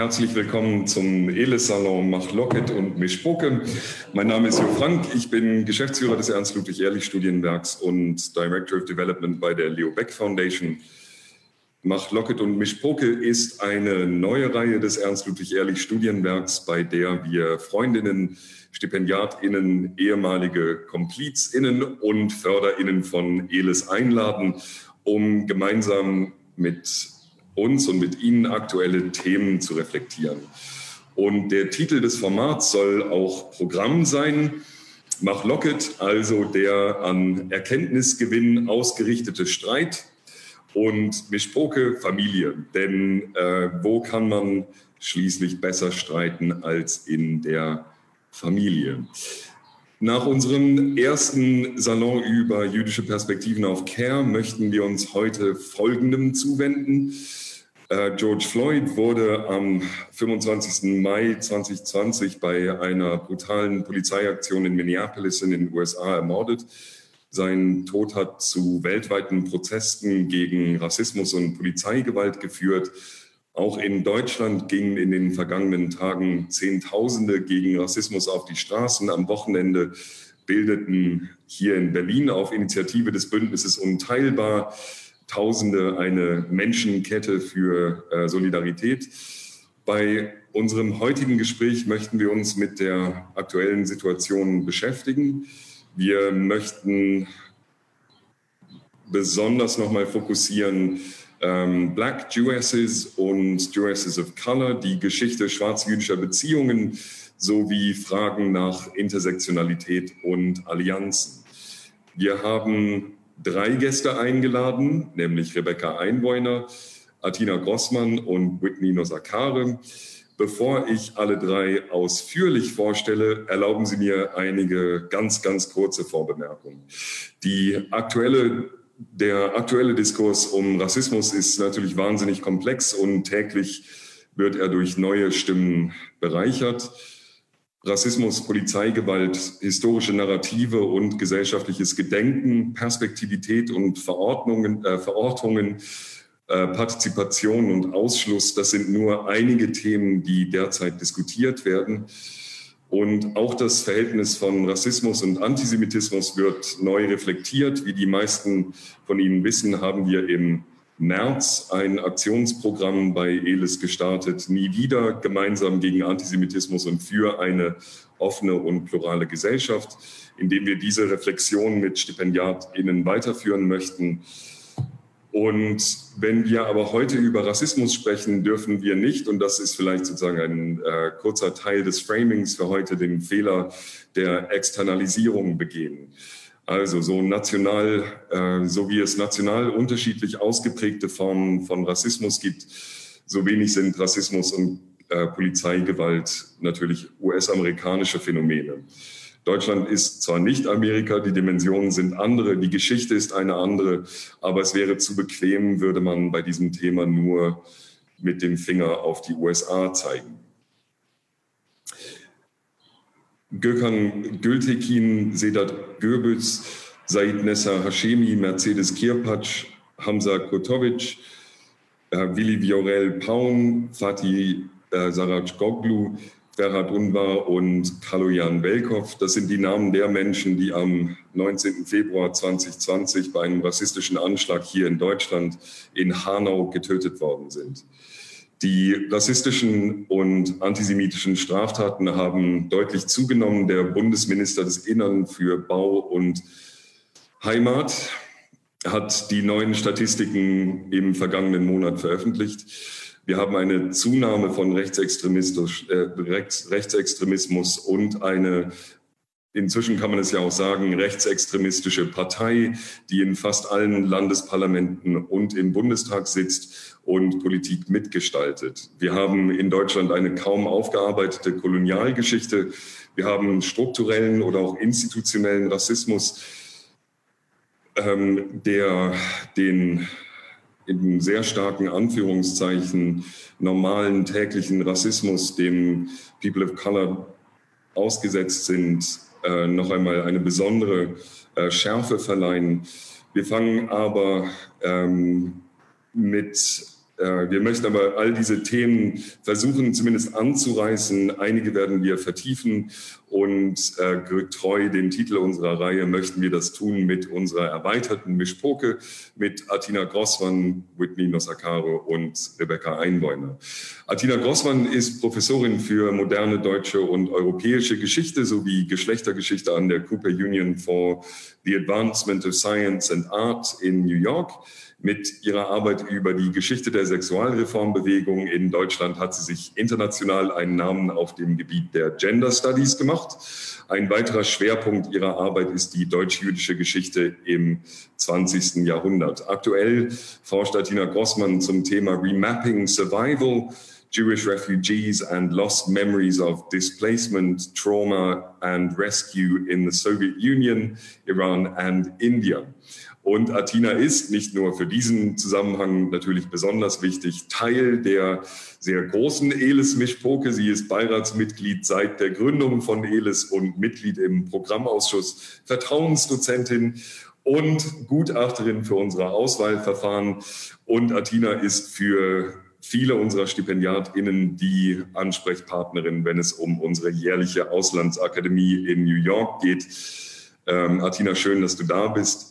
Herzlich willkommen zum ELIS-Salon Mach Locket und Mischpoke. Mein Name ist Jo Frank. Ich bin Geschäftsführer des Ernst-Ludwig-Ehrlich-Studienwerks und Director of Development bei der Leo Beck Foundation. Mach Locket und Mischpoke ist eine neue Reihe des Ernst-Ludwig-Ehrlich-Studienwerks, bei der wir Freundinnen, StipendiatInnen, ehemalige KomplizInnen und FörderInnen von ELIS einladen, um gemeinsam mit uns und mit Ihnen aktuelle Themen zu reflektieren. Und der Titel des Formats soll auch Programm sein. Mach Locket, also der an Erkenntnisgewinn ausgerichtete Streit und Mischpoke Familie. Denn äh, wo kann man schließlich besser streiten als in der Familie? Nach unserem ersten Salon über jüdische Perspektiven auf Care möchten wir uns heute Folgendem zuwenden. Äh, George Floyd wurde am 25. Mai 2020 bei einer brutalen Polizeiaktion in Minneapolis in den USA ermordet. Sein Tod hat zu weltweiten Protesten gegen Rassismus und Polizeigewalt geführt. Auch in Deutschland gingen in den vergangenen Tagen Zehntausende gegen Rassismus auf die Straßen. Am Wochenende bildeten hier in Berlin auf Initiative des Bündnisses Unteilbar Tausende eine Menschenkette für äh, Solidarität. Bei unserem heutigen Gespräch möchten wir uns mit der aktuellen Situation beschäftigen. Wir möchten besonders nochmal fokussieren ähm, Black Jewesses und Jewesses of Color, die Geschichte schwarz-jüdischer Beziehungen sowie Fragen nach Intersektionalität und Allianzen. Wir haben drei Gäste eingeladen, nämlich Rebecca Einwohner, Atina Grossmann und Whitney Nosakare. Bevor ich alle drei ausführlich vorstelle, erlauben Sie mir einige ganz, ganz kurze Vorbemerkungen. Die aktuelle, der aktuelle Diskurs um Rassismus ist natürlich wahnsinnig komplex und täglich wird er durch neue Stimmen bereichert. Rassismus, Polizeigewalt, historische Narrative und gesellschaftliches Gedenken, Perspektivität und Verordnungen, äh, Verortungen, äh, Partizipation und Ausschluss, das sind nur einige Themen, die derzeit diskutiert werden. Und auch das Verhältnis von Rassismus und Antisemitismus wird neu reflektiert. Wie die meisten von Ihnen wissen, haben wir im März ein Aktionsprogramm bei ELIS gestartet, nie wieder gemeinsam gegen Antisemitismus und für eine offene und plurale Gesellschaft, indem wir diese Reflexion mit StipendiatInnen weiterführen möchten. Und wenn wir aber heute über Rassismus sprechen, dürfen wir nicht, und das ist vielleicht sozusagen ein äh, kurzer Teil des Framings für heute, den Fehler der Externalisierung begehen. Also so national, äh, so wie es national unterschiedlich ausgeprägte Formen von Rassismus gibt, so wenig sind Rassismus und äh, Polizeigewalt natürlich US-amerikanische Phänomene. Deutschland ist zwar nicht Amerika, die Dimensionen sind andere, die Geschichte ist eine andere, aber es wäre zu bequem, würde man bei diesem Thema nur mit dem Finger auf die USA zeigen. Gökhan Gültekin, Sedat Gürbüz, Said Nessa Hashemi, Mercedes Kirpatsch, Hamza Kotovic, äh, Willi Viorel Paun, Fatih äh, Saraj Goglu, Ferhat Unvar und Kaloyan Belkov. Das sind die Namen der Menschen, die am 19. Februar 2020 bei einem rassistischen Anschlag hier in Deutschland in Hanau getötet worden sind. Die rassistischen und antisemitischen Straftaten haben deutlich zugenommen. Der Bundesminister des Innern für Bau und Heimat hat die neuen Statistiken im vergangenen Monat veröffentlicht. Wir haben eine Zunahme von Rechtsextremismus, äh, Rechtsextremismus und eine Inzwischen kann man es ja auch sagen, rechtsextremistische Partei, die in fast allen Landesparlamenten und im Bundestag sitzt und Politik mitgestaltet. Wir haben in Deutschland eine kaum aufgearbeitete Kolonialgeschichte. Wir haben strukturellen oder auch institutionellen Rassismus, ähm, der den in sehr starken Anführungszeichen normalen täglichen Rassismus, dem People of Color ausgesetzt sind, äh, noch einmal eine besondere äh, Schärfe verleihen. Wir fangen aber ähm, mit Äh, wir möchten aber all diese Themen versuchen zumindest anzureißen. Einige werden wir vertiefen und äh, treu dem Titel unserer Reihe möchten wir das tun mit unserer erweiterten Mischpoke mit Atina Grossmann, Whitney Nosakaro und Rebecca Einbäumer. Atina Grossmann ist Professorin für moderne deutsche und europäische Geschichte sowie Geschlechtergeschichte an der Cooper Union for the Advancement of Science and Art in New York. Mit ihrer Arbeit über die Geschichte der Sexualreformbewegung in Deutschland hat sie sich international einen Namen auf dem Gebiet der Gender Studies gemacht. Ein weiterer Schwerpunkt ihrer Arbeit ist die deutsch-jüdische Geschichte im 20. Jahrhundert. Aktuell forscht Atina Grossmann zum Thema Remapping Survival, Jewish refugees and lost memories of displacement, trauma and rescue in the Soviet Union, Iran and India. Und Athina ist nicht nur für diesen Zusammenhang natürlich besonders wichtig, Teil der sehr großen ELIS-Mischpoke. Sie ist Beiratsmitglied seit der Gründung von ELIS und Mitglied im Programmausschuss, Vertrauensdozentin und Gutachterin für unsere Auswahlverfahren. Und Athina ist für viele unserer StipendiatInnen die Ansprechpartnerin, wenn es um unsere jährliche Auslandsakademie in New York geht. Ähm, Athina, schön, dass du da bist.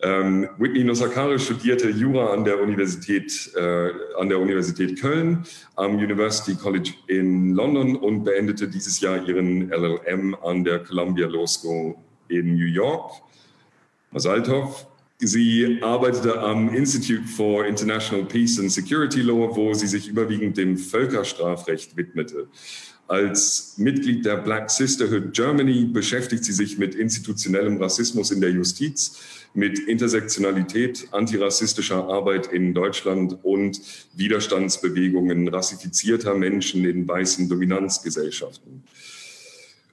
Ähm, Whitney Nosakare studierte Jura an der Universität, äh, an der Universität Köln, am University College in London und beendete dieses Jahr ihren LLM an der Columbia Law School in New York. Masaltov. Sie arbeitete am Institute for International Peace and Security Law, wo sie sich überwiegend dem Völkerstrafrecht widmete. Als Mitglied der Black Sisterhood Germany beschäftigt sie sich mit institutionellem Rassismus in der Justiz mit Intersektionalität, antirassistischer Arbeit in Deutschland und Widerstandsbewegungen rassifizierter Menschen in weißen Dominanzgesellschaften.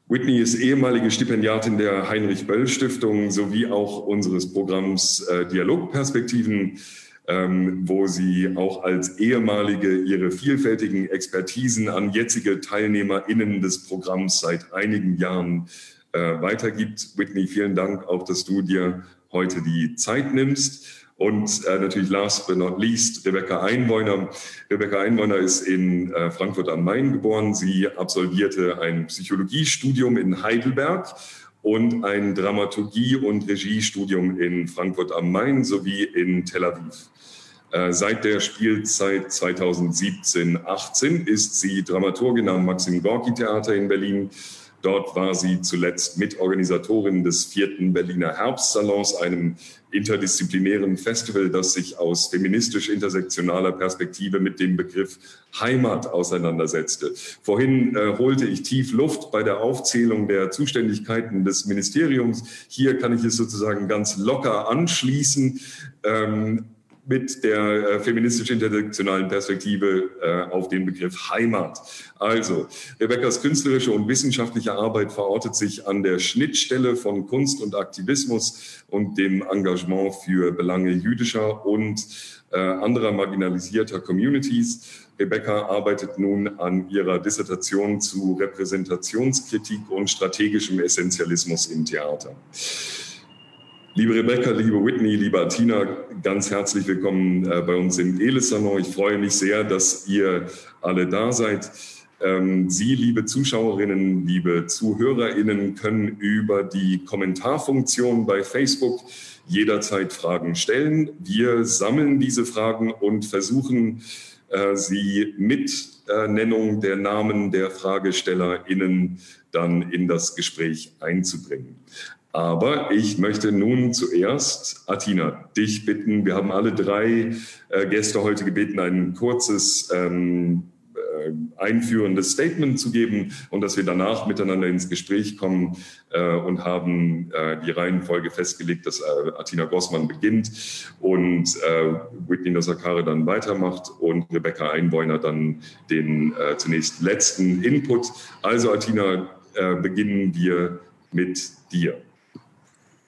Whitney ist ehemalige Stipendiatin der Heinrich-Böll-Stiftung sowie auch unseres Programms äh, Dialogperspektiven, ähm, wo sie auch als ehemalige ihre vielfältigen Expertisen an jetzige TeilnehmerInnen des Programms seit einigen Jahren äh, weitergibt. Whitney, vielen Dank auch, dass du dir heute die Zeit nimmst. Und äh, natürlich last but not least Rebecca Einbäuner. Rebecca Einbäuner ist in äh, Frankfurt am Main geboren. Sie absolvierte ein Psychologiestudium in Heidelberg und ein Dramaturgie- und Regiestudium in Frankfurt am Main sowie in Tel Aviv. Äh, seit der Spielzeit 2017-18 ist sie Dramaturgin am Maxim Gorki Theater in Berlin Dort war sie zuletzt Mitorganisatorin des vierten Berliner Herbstsalons, einem interdisziplinären Festival, das sich aus feministisch-intersektionaler Perspektive mit dem Begriff Heimat auseinandersetzte. Vorhin äh, holte ich tief Luft bei der Aufzählung der Zuständigkeiten des Ministeriums. Hier kann ich es sozusagen ganz locker anschließen. Ähm, mit der äh, feministisch-intersektionalen Perspektive äh, auf den Begriff Heimat. Also, Rebecca's künstlerische und wissenschaftliche Arbeit verortet sich an der Schnittstelle von Kunst und Aktivismus und dem Engagement für Belange jüdischer und äh, anderer marginalisierter Communities. Rebecca arbeitet nun an ihrer Dissertation zu Repräsentationskritik und strategischem Essentialismus im Theater. Liebe Rebecca, liebe Whitney, liebe Atina, ganz herzlich willkommen äh, bei uns im Elis-Salon. Ich freue mich sehr, dass ihr alle da seid. Ähm, Sie, liebe Zuschauerinnen, liebe Zuhörerinnen, können über die Kommentarfunktion bei Facebook jederzeit Fragen stellen. Wir sammeln diese Fragen und versuchen, äh, sie mit äh, Nennung der Namen der FragestellerInnen dann in das Gespräch einzubringen. Aber ich möchte nun zuerst, Atina, dich bitten, wir haben alle drei äh, Gäste heute gebeten, ein kurzes ähm, äh, einführendes Statement zu geben und dass wir danach miteinander ins Gespräch kommen äh, und haben äh, die Reihenfolge festgelegt, dass äh, Atina Grossmann beginnt und äh, Whitney Nosakare dann weitermacht und Rebecca Einbäuner dann den zunächst letzten Input. Also Atina, beginnen wir mit dir.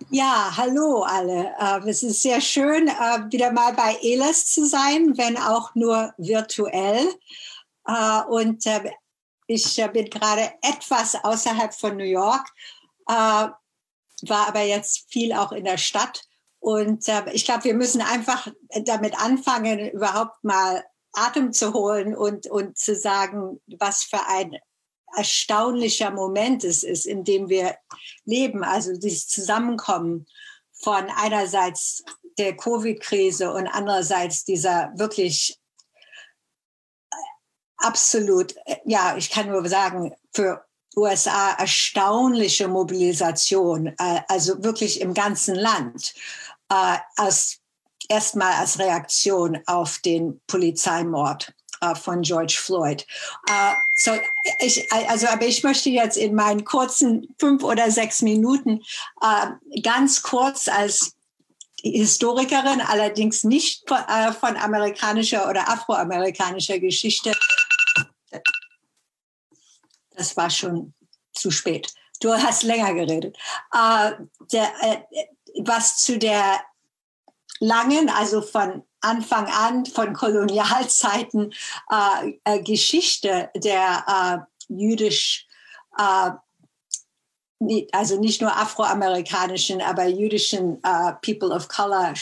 Ja, hallo alle. Ähm, es ist sehr schön, äh, wieder mal bei ELAS zu sein, wenn auch nur virtuell. Äh, und äh, ich bin gerade etwas außerhalb von New York, war aber jetzt viel auch in der Stadt. Und ich glaube, wir müssen einfach damit anfangen, überhaupt mal Atem zu holen und, und zu sagen, was für ein erstaunlicher Moment es ist, in dem wir leben. Also dieses Zusammenkommen von einerseits der Covid-Krise und andererseits dieser wirklich äh, absolut, äh, ja, ich kann nur sagen, für USA erstaunliche Mobilisation, äh, also wirklich im ganzen Land, als erstmal als Reaktion auf den Polizeimord von George Floyd. so, ich, also, aber ich möchte jetzt in meinen kurzen fünf oder sechs Minuten ganz kurz als Historikerin, allerdings nicht von, äh, amerikanischer oder afroamerikanischer Geschichte. Das war schon zu spät. Du hast länger geredet. Äh, äh, was zu der langen, also von Anfang an, von Kolonialzeiten, äh, äh, Geschichte der äh, jüdisch also nicht nur afroamerikanischen, aber jüdischen uh, People of Color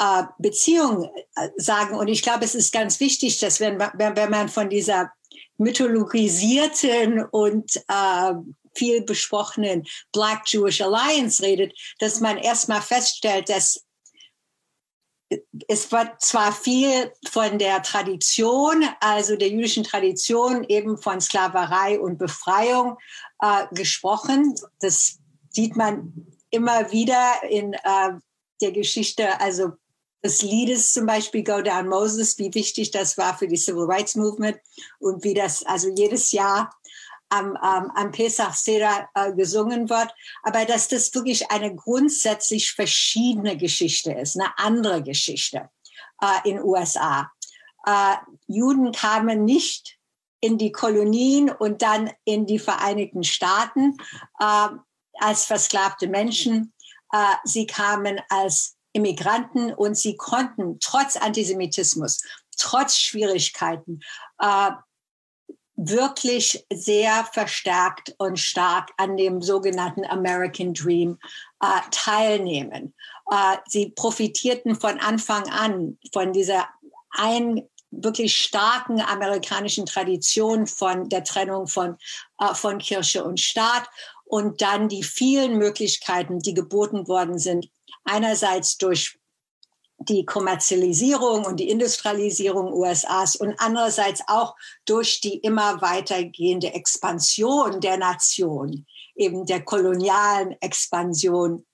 uh, Beziehungen äh, sagen. Und ich glaube, es ist ganz wichtig, dass wenn, wenn man von dieser mythologisierten und viel besprochenen Black Jewish Alliance redet, dass man erstmal feststellt, dass es wird zwar viel von der Tradition, also der jüdischen Tradition, eben von Sklaverei und Befreiung äh, gesprochen. Das sieht man immer wieder in äh, der Geschichte, also des Liedes zum Beispiel Go Down Moses, wie wichtig das war für die Civil Rights Movement und wie das also jedes Jahr am, am, am Pesach Seder äh, gesungen wird, aber dass das wirklich eine grundsätzlich verschiedene Geschichte ist, eine andere Geschichte äh, in USA. Äh, Juden kamen nicht in die Kolonien und dann in die Vereinigten Staaten äh, als versklavte Menschen. Äh, sie kamen als Immigranten und sie konnten trotz Antisemitismus, trotz Schwierigkeiten, äh, wirklich sehr verstärkt und stark an dem sogenannten American Dream äh, teilnehmen. Äh, sie profitierten von Anfang an von dieser ein wirklich starken amerikanischen Tradition von der Trennung von, äh, von Kirche und Staat und dann die vielen Möglichkeiten, die geboten worden sind, einerseits durch die Kommerzialisierung und die Industrialisierung USAs und andererseits auch durch die immer weitergehende Expansion der Nation, eben der kolonialen Expansion,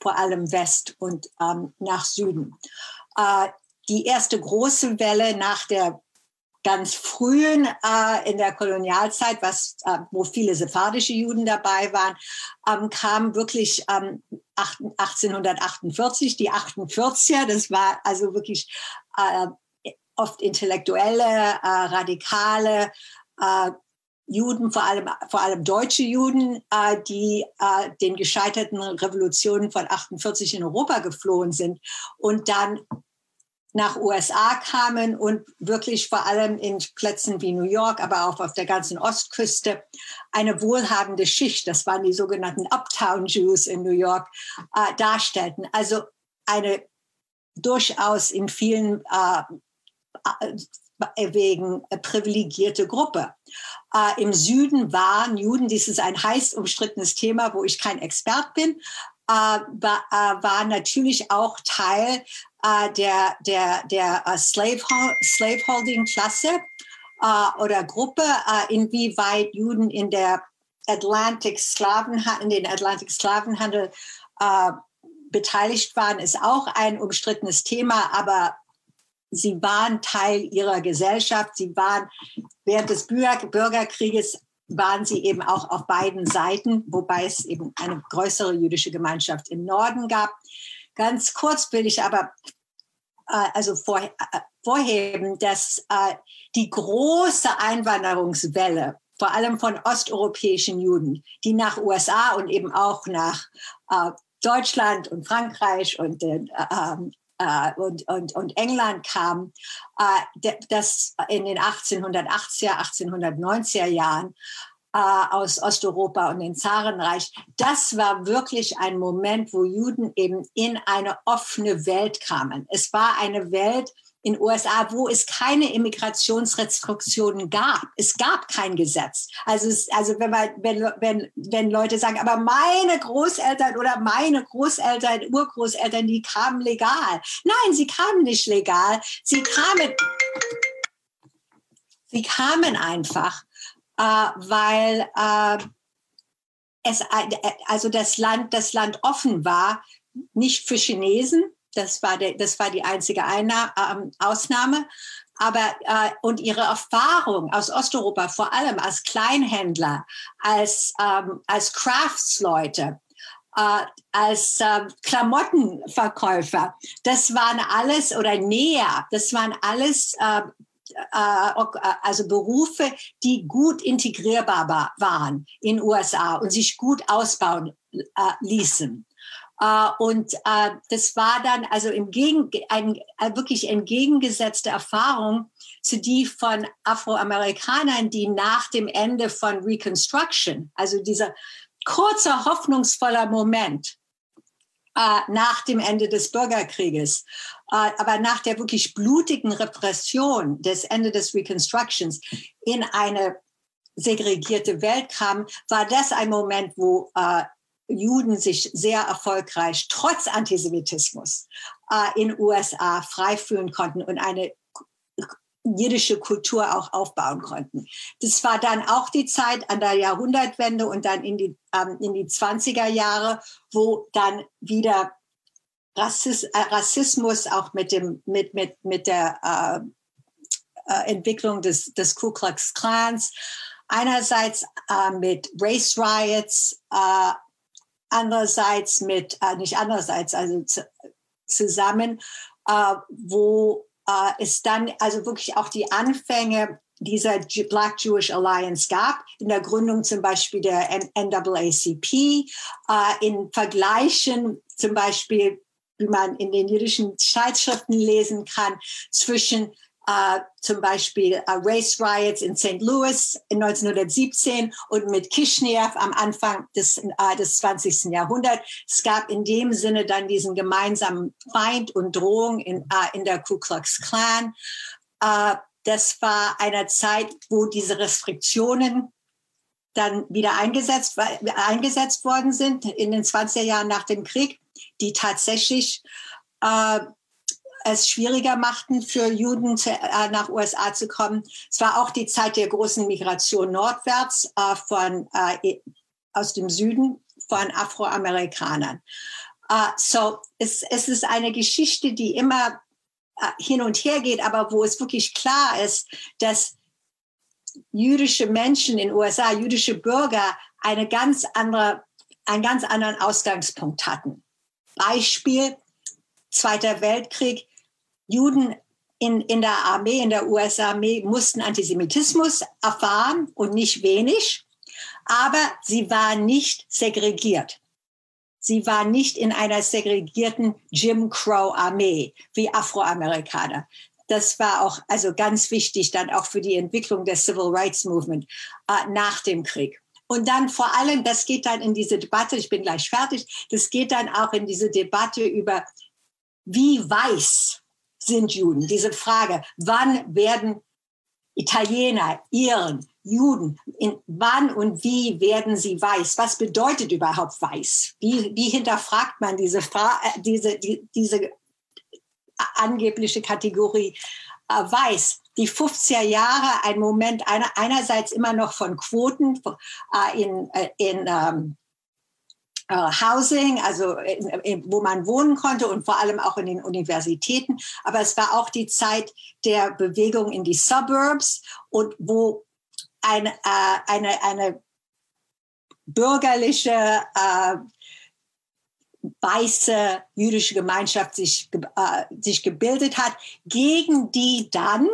vor allem West und ähm, nach Süden. Äh, die erste große Welle nach der ganz frühen äh, in der Kolonialzeit, was, äh, wo viele sephardische Juden dabei waren, ähm, kam wirklich ähm, 1848, die 48er, das war also wirklich äh, oft intellektuelle, äh, radikale äh, Juden, vor allem, vor allem deutsche Juden, äh, die äh, den gescheiterten Revolutionen von 48 in Europa geflohen sind und dann nach USA kamen und wirklich vor allem in Plätzen wie New York, aber auch auf der ganzen Ostküste eine wohlhabende Schicht, das waren die sogenannten Uptown Jews in New York, äh, darstellten. Also eine durchaus in vielen äh, äh wegen privilegierte Gruppe. Äh, Im Süden waren Juden, dies ist ein heiß umstrittenes Thema, wo ich kein Expert bin, äh, war, äh, war natürlich auch Teil äh, der, der, der Slave, Slaveholding-Klasse äh, oder Gruppe, äh, inwieweit Juden in der Atlantic Sklaven, in den Atlantic Sklavenhandel äh, beteiligt waren, ist auch ein umstrittenes Thema, aber sie waren Teil ihrer Gesellschaft. Sie waren während des Bürgerkrieges waren sie eben auch auf beiden Seiten, wobei es eben eine größere jüdische Gemeinschaft im Norden gab. Ganz kurz will ich aber äh, also vor, äh, vorheben, dass äh, die große Einwanderungswelle, vor allem von osteuropäischen Juden, die nach USA und eben auch nach äh, Deutschland und Frankreich und, äh, ähm, äh, und, und, und England kam, äh, das in den 1880er, 1890er Jahren aus Osteuropa und dem Zarenreich. Das war wirklich ein Moment, wo Juden eben in eine offene Welt kamen. Es war eine Welt, in USA, wo es keine Immigrationsrestriktionen gab. Es gab kein Gesetz. Also, es, also wenn, man, wenn, wenn, wenn Leute sagen, aber meine Großeltern oder meine Großeltern, Urgroßeltern, die kamen legal. Nein, sie kamen nicht legal. Sie kamen, sie kamen einfach, äh, weil äh, es, also das Land, das Land offen war, nicht für Chinesen, das war, der, das war die einzige Einna ähm, Ausnahme. Aber äh, und ihre Erfahrung aus Osteuropa, vor allem als Kleinhändler, als, ähm, als Craftsleute, äh, als äh, Klamottenverkäufer, das waren alles, oder Näher, das waren alles äh, äh, äh also Berufe, die gut integrierbar waren in USA und sich gut ausbauen äh, ließen. Und das war dann also im Gegen, ein, wirklich entgegengesetzte Erfahrung zu die von Afroamerikanern, die nach dem Ende von Reconstruction, also dieser kurzer hoffnungsvoller Moment nach dem Ende des Bürgerkrieges, aber nach der wirklich blutigen Repression des Ende des Reconstructions in eine segregierte Welt kam, war das ein Moment, wo Juden sich sehr erfolgreich trotz Antisemitismus äh, in USA frei fühlen konnten und eine jiddische Kultur auch aufbauen konnten. Das war dann auch die Zeit an der Jahrhundertwende und dann in die, ähm, in die 20er Jahre, wo dann wieder Rassismus, äh, Rassismus auch mit, dem, mit, mit, mit der äh, äh, Entwicklung des, des Ku Klux Klans, einerseits äh, mit Race Riots, äh, andererseits mit, nicht andererseits, also zusammen, wo äh, es dann also wirklich auch die Anfänge dieser Black Jewish Alliance gab, in der Gründung zum Beispiel der NAACP, äh, in Vergleichen zum Beispiel, wie man in den jüdischen Zeitschriften lesen kann, zwischen Uh, zum Beispiel uh, Race Riots in St. Louis in 1917 und mit Kishinev am Anfang des, uh, des 20. Jahrhunderts. Es gab in dem Sinne dann diesen gemeinsamen Feind und Drohung in, in der Ku Klux Klan. das war eine Zeit, wo diese Restriktionen dann wieder eingesetzt, eingesetzt worden sind in den 20er Jahren nach dem Krieg, die tatsächlich es schwieriger machten, für Juden zu, äh, nach USA zu kommen. Es war auch die Zeit der großen Migration nordwärts äh, von, äh, aus dem Süden von Afroamerikanern. Uh, so es, es ist eine Geschichte, die immer uh, hin und her geht, aber wo es wirklich klar ist, dass jüdische Menschen in USA, jüdische Bürger eine ganz andere, einen ganz anderen Ausgangspunkt hatten. Beispiel Zweiter Weltkrieg. Juden in, in der Armee, in der US-Armee, mussten Antisemitismus erfahren und nicht wenig, aber sie waren nicht segregiert. Sie waren nicht in einer segregierten Jim Crow-Armee wie Afroamerikaner. Das war auch also ganz wichtig dann auch für die Entwicklung des Civil Rights Movement äh, nach dem Krieg. Und dann vor allem, das geht dann in diese Debatte, ich bin gleich fertig, das geht dann auch in diese Debatte über, wie weiß sind Juden? Diese Frage, wann werden Italiener, Iren, Juden, in wann und wie werden sie weiß? Was bedeutet überhaupt weiß? Wie, wie hinterfragt man diese, Fra äh, diese, die, diese angebliche Kategorie äh, weiß? Die 50er Jahre, ein Moment einer, einerseits immer noch von Quoten äh, in, äh, in ähm, äh, Housing, also in, in, wo man wohnen konnte und vor allem auch in den Universitäten. Aber es war auch die Zeit der Bewegung in die Suburbs und wo eine, äh, eine, eine bürgerliche, äh, weiße jüdische Gemeinschaft sich, äh, sich gebildet hat, gegen die dann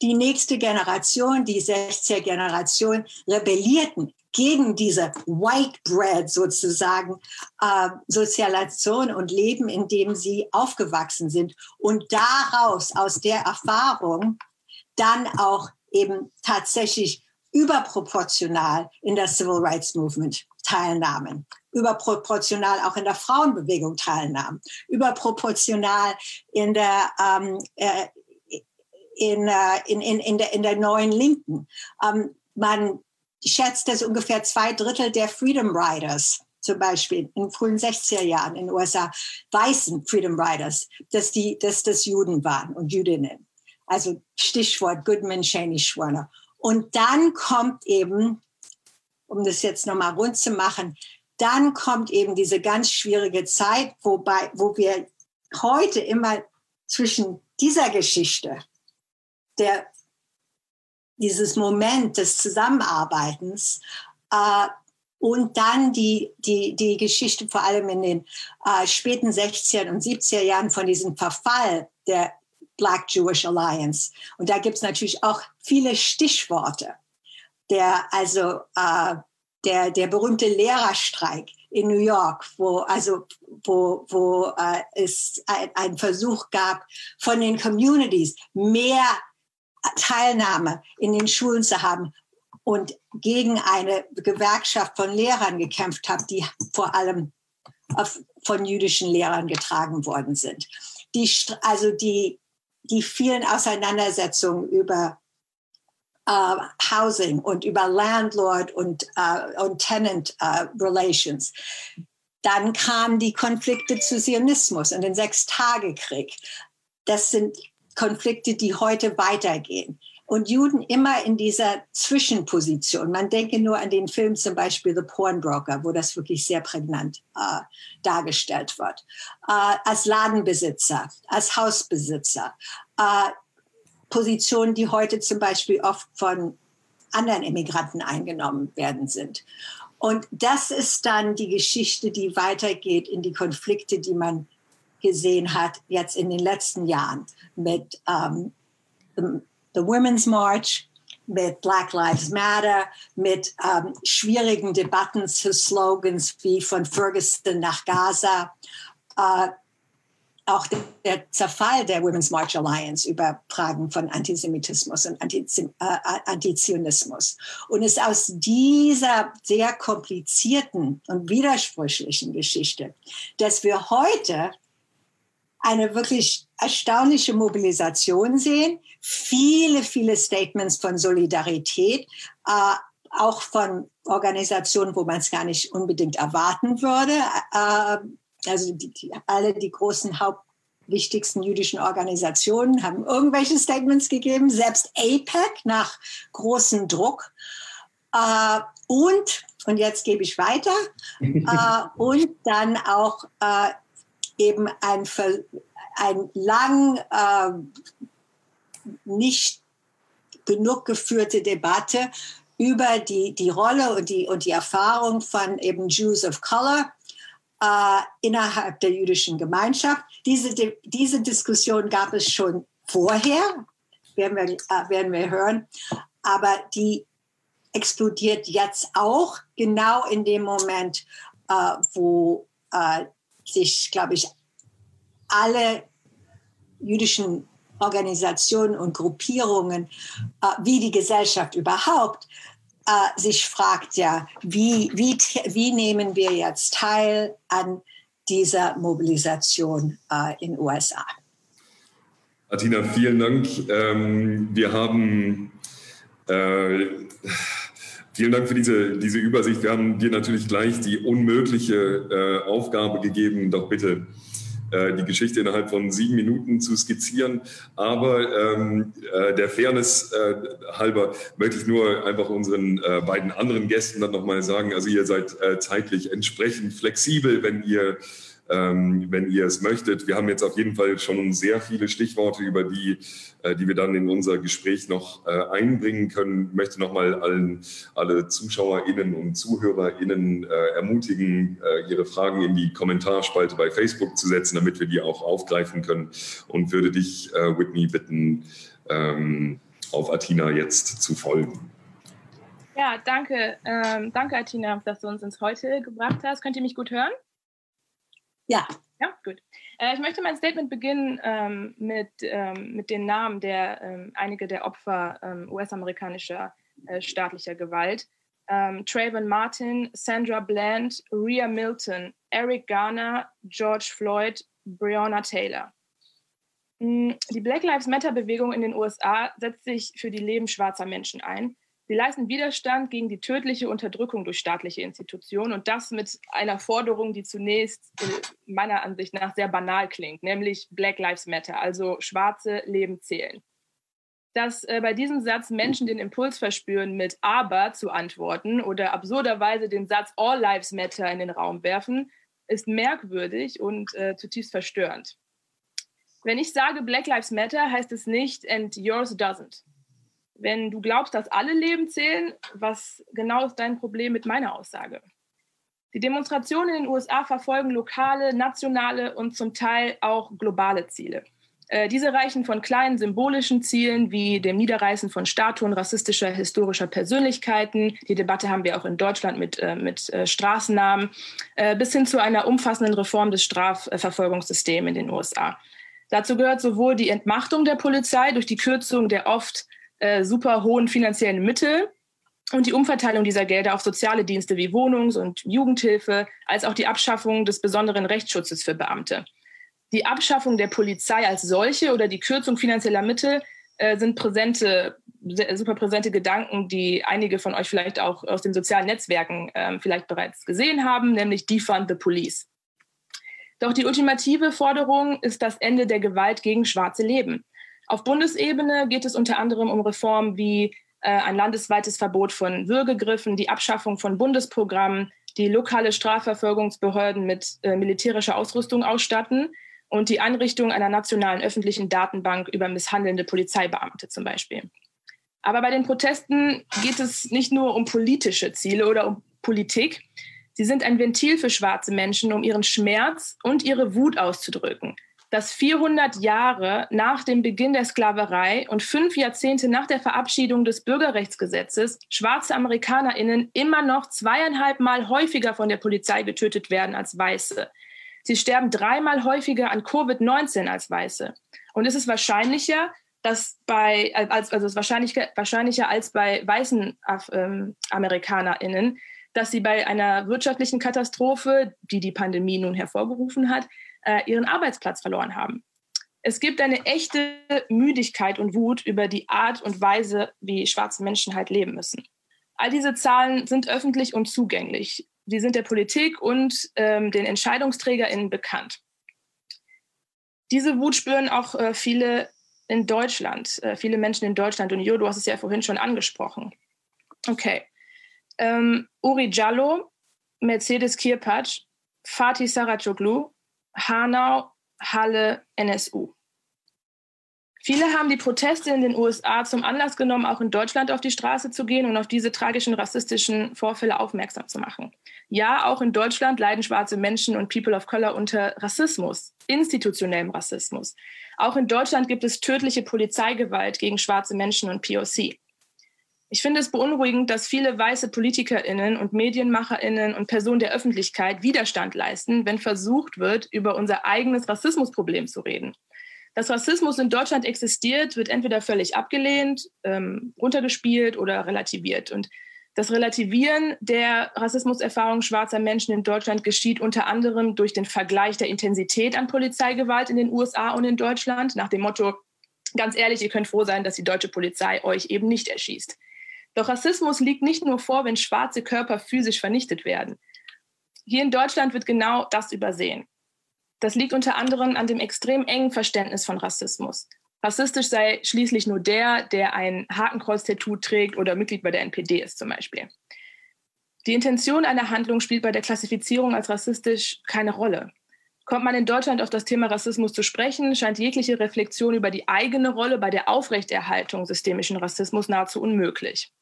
die nächste Generation, die 60er Generation, rebellierten gegen diese White Bread sozusagen äh, Sozialisation und Leben, in dem sie aufgewachsen sind und daraus, aus der Erfahrung, dann auch eben tatsächlich überproportional in der Civil Rights Movement teilnahmen, überproportional auch in der Frauenbewegung teilnahmen, überproportional in der, ähm, äh, in, äh, in, in, in, der, in der neuen Linken. Ähm, man schätzt, dass ungefähr zwei Drittel der Freedom Riders zum Beispiel in den frühen 60er Jahren in den USA, weißen Freedom Riders, dass, die, dass das Juden waren und Jüdinnen. Also Stichwort Goodman, Cheney, Schwerner. Und dann kommt eben, um das jetzt nochmal rund zu machen, dann kommt eben diese ganz schwierige Zeit, wobei, wo wir heute immer zwischen dieser Geschichte, der, dieses Moment des Zusammenarbeitens äh, und dann die, die, die Geschichte vor allem in den äh, späten 60er und 70er Jahren von diesem Verfall der Black Jewish Alliance. Und da gibt es natürlich auch viele Stichworte. Der, also äh, der, der berühmte Lehrerstreik in New York, wo, also, wo, wo äh, es ein, ein Versuch gab, von den Communities mehr Teilnahme in den Schulen zu haben und gegen eine Gewerkschaft von Lehrern gekämpft habe, die vor allem von jüdischen Lehrern getragen worden sind. Die, also die, die vielen Auseinandersetzungen über uh, Housing und über Landlord und, uh, und Tenant uh, Relations. Dann kamen die Konflikte zu Zionismus und den Sechstagekrieg. Das sind Konflikte, die heute weitergehen und Juden immer in dieser Zwischenposition. Man denke nur an den Film zum Beispiel The Porn Broker, wo das wirklich sehr prägnant äh, dargestellt wird. Äh, als Ladenbesitzer, als Hausbesitzer. Äh, Positionen, die heute zum Beispiel oft von anderen Immigranten eingenommen werden sind. Und das ist dann die Geschichte, die weitergeht in die Konflikte, die man gesehen hat jetzt in den letzten Jahren mit ähm, the Women's March, mit Black Lives Matter, mit ähm, schwierigen Debatten zu Slogans wie von Ferguson nach Gaza. Äh, auch der, der, Zerfall der Women's March Alliance über Fragen von Antisemitismus und Antizim, äh, Antizionismus. Und es ist aus dieser sehr komplizierten und widersprüchlichen Geschichte, dass wir heute eine wirklich erstaunliche Mobilisation sehen, viele, viele Statements von Solidarität, äh, auch von Organisationen, wo man es gar nicht unbedingt erwarten würde. Äh, also die, die, alle die großen Haupt wichtigsten jüdischen Organisationen haben irgendwelche Statements gegeben, selbst APEC nach großem Druck. Äh, und, und jetzt gebe ich weiter, äh, und dann auch äh, eben ein, ein lang äh, nicht genug geführte Debatte über die, die Rolle und die, und die Erfahrung von eben Jews of Color äh, innerhalb der jüdischen Gemeinschaft. Diese, diese Diskussion gab es schon vorher, werden wir, äh, werden wir hören, aber die explodiert jetzt auch genau in dem Moment, äh, wo äh, sich, glaube ich, alle jüdischen Organisationen und Gruppierungen, äh, wie die Gesellschaft überhaupt, äh, sich fragt, ja, wie, wie, wie nehmen wir jetzt teil an dieser Mobilisation äh, in USA? Atina, vielen Dank. Ähm, wir haben äh, Vielen Dank für diese, diese Übersicht. Wir haben dir natürlich gleich die unmögliche äh, Aufgabe gegeben, doch bitte äh, die Geschichte innerhalb von sieben Minuten zu skizzieren. Aber ähm, äh, der Fairness äh, halber möchte ich nur einfach unseren äh, beiden anderen Gästen dann nochmal sagen, also ihr seid äh, zeitlich entsprechend flexibel, wenn ihr ähm, wenn ihr es möchtet. Wir haben jetzt auf jeden Fall schon sehr viele Stichworte, über die, äh, die wir dann in unser Gespräch noch äh, einbringen können. Ich möchte nochmal allen, alle ZuschauerInnen und ZuhörerInnen äh, ermutigen, äh, ihre Fragen in die Kommentarspalte bei Facebook zu setzen, damit wir die auch aufgreifen können. Und würde dich, äh, Whitney, bitten, ähm, auf Atina jetzt zu folgen. Ja, danke, ähm, danke Atina, dass du uns ins Heute gebracht hast. Könnt ihr mich gut hören? Ja. Ja, gut. Äh, ich möchte mein Statement beginnen ähm, mit, ähm, mit den Namen der ähm, einige der Opfer ähm, US-amerikanischer äh, staatlicher Gewalt. Ähm, Trayvon Martin, Sandra Bland, Rhea Milton, Eric Garner, George Floyd, Breonna Taylor. Mm, die Black Lives Matter-Bewegung in den USA setzt sich für die Leben schwarzer Menschen ein. Sie leisten Widerstand gegen die tödliche Unterdrückung durch staatliche Institutionen und das mit einer Forderung, die zunächst äh, meiner Ansicht nach sehr banal klingt, nämlich Black Lives Matter, also schwarze Leben zählen. Dass äh, bei diesem Satz Menschen den Impuls verspüren, mit aber zu antworten oder absurderweise den Satz All Lives Matter in den Raum werfen, ist merkwürdig und äh, zutiefst verstörend. Wenn ich sage Black Lives Matter, heißt es nicht and yours doesn't. Wenn du glaubst, dass alle Leben zählen, was genau ist dein Problem mit meiner Aussage? Die Demonstrationen in den USA verfolgen lokale, nationale und zum Teil auch globale Ziele. Äh, diese reichen von kleinen symbolischen Zielen wie dem Niederreißen von Statuen rassistischer historischer Persönlichkeiten, die Debatte haben wir auch in Deutschland mit, äh, mit äh, Straßennamen, bis hin zu einer umfassenden Reform des Strafverfolgungssystems in den USA. Dazu gehört sowohl die Entmachtung der Polizei durch die Kürzung der oft äh, super hohen finanziellen Mittel und die Umverteilung dieser Gelder auf soziale Dienste wie Wohnungs- und Jugendhilfe, als auch die Abschaffung des besonderen Rechtsschutzes für Beamte. Die Abschaffung der Polizei als solche oder die Kürzung finanzieller Mittel äh, sind präsente, super präsente Gedanken, die einige von euch vielleicht auch aus den sozialen Netzwerken äh, vielleicht bereits gesehen haben, nämlich Defund the Police. Doch die ultimative Forderung ist das Ende der Gewalt gegen schwarze Leben. Auf Bundesebene geht es unter anderem um Reformen wie äh, ein landesweites Verbot von Würgegriffen, die Abschaffung von Bundesprogrammen, die lokale Strafverfolgungsbehörden mit äh, militärischer Ausrüstung ausstatten und die Einrichtung einer nationalen öffentlichen Datenbank über misshandelnde Polizeibeamte zum Beispiel. Aber bei den Protesten geht es nicht nur um politische Ziele oder um Politik, Sie sind ein Ventil für schwarze Menschen, um ihren Schmerz und ihre Wut auszudrücken. Dass 400 Jahre nach dem Beginn der Sklaverei und fünf Jahrzehnte nach der Verabschiedung des Bürgerrechtsgesetzes schwarze AmerikanerInnen immer noch zweieinhalb Mal häufiger von der Polizei getötet werden als Weiße. Sie sterben dreimal häufiger an Covid-19 als Weiße. Und es ist wahrscheinlicher, dass bei, als, also es ist wahrscheinlicher, wahrscheinlicher als bei weißen ähm, AmerikanerInnen, dass sie bei einer wirtschaftlichen Katastrophe, die die Pandemie nun hervorgerufen hat, äh, ihren Arbeitsplatz verloren haben. Es gibt eine echte Müdigkeit und Wut über die Art und Weise, wie schwarze Menschen halt leben müssen. All diese Zahlen sind öffentlich und zugänglich. Sie sind der Politik und ähm, den EntscheidungsträgerInnen bekannt. Diese Wut spüren auch äh, viele in Deutschland, äh, viele Menschen in Deutschland. Und Jo, du hast es ja vorhin schon angesprochen. Okay ähm, Uri Jallo, Mercedes Kirpatsch, Fatih Saracoglu, Hanau, Halle, NSU. Viele haben die Proteste in den USA zum Anlass genommen, auch in Deutschland auf die Straße zu gehen und auf diese tragischen rassistischen Vorfälle aufmerksam zu machen. Ja, auch in Deutschland leiden schwarze Menschen und People of Color unter Rassismus, institutionellem Rassismus. Auch in Deutschland gibt es tödliche Polizeigewalt gegen schwarze Menschen und POC. Ich finde es beunruhigend, dass viele weiße PolitikerInnen und MedienmacherInnen und Personen der Öffentlichkeit Widerstand leisten, wenn versucht wird, über unser eigenes Rassismusproblem zu reden. Dass Rassismus in Deutschland existiert, wird entweder völlig abgelehnt, ähm, runtergespielt oder relativiert. Und das Relativieren der Rassismuserfahrung schwarzer Menschen in Deutschland geschieht unter anderem durch den Vergleich der Intensität an Polizeigewalt in den USA und in Deutschland, nach dem Motto, ganz ehrlich, ihr könnt froh sein, dass die deutsche Polizei euch eben nicht erschießt. Doch Rassismus liegt nicht nur vor, wenn schwarze Körper physisch vernichtet werden. Hier in Deutschland wird genau das übersehen. Das liegt unter anderem an dem extrem engen Verständnis von Rassismus. Rassistisch sei schließlich nur der, der ein Hakenkreuz-Tattoo trägt oder Mitglied bei der NPD ist zum Beispiel. Die Intention einer Handlung spielt bei der Klassifizierung als rassistisch keine Rolle. Kommt man in Deutschland auf das Thema Rassismus zu sprechen, scheint jegliche Reflexion über die eigene Rolle bei der Aufrechterhaltung systemischen Rassismus nahezu unmöglich.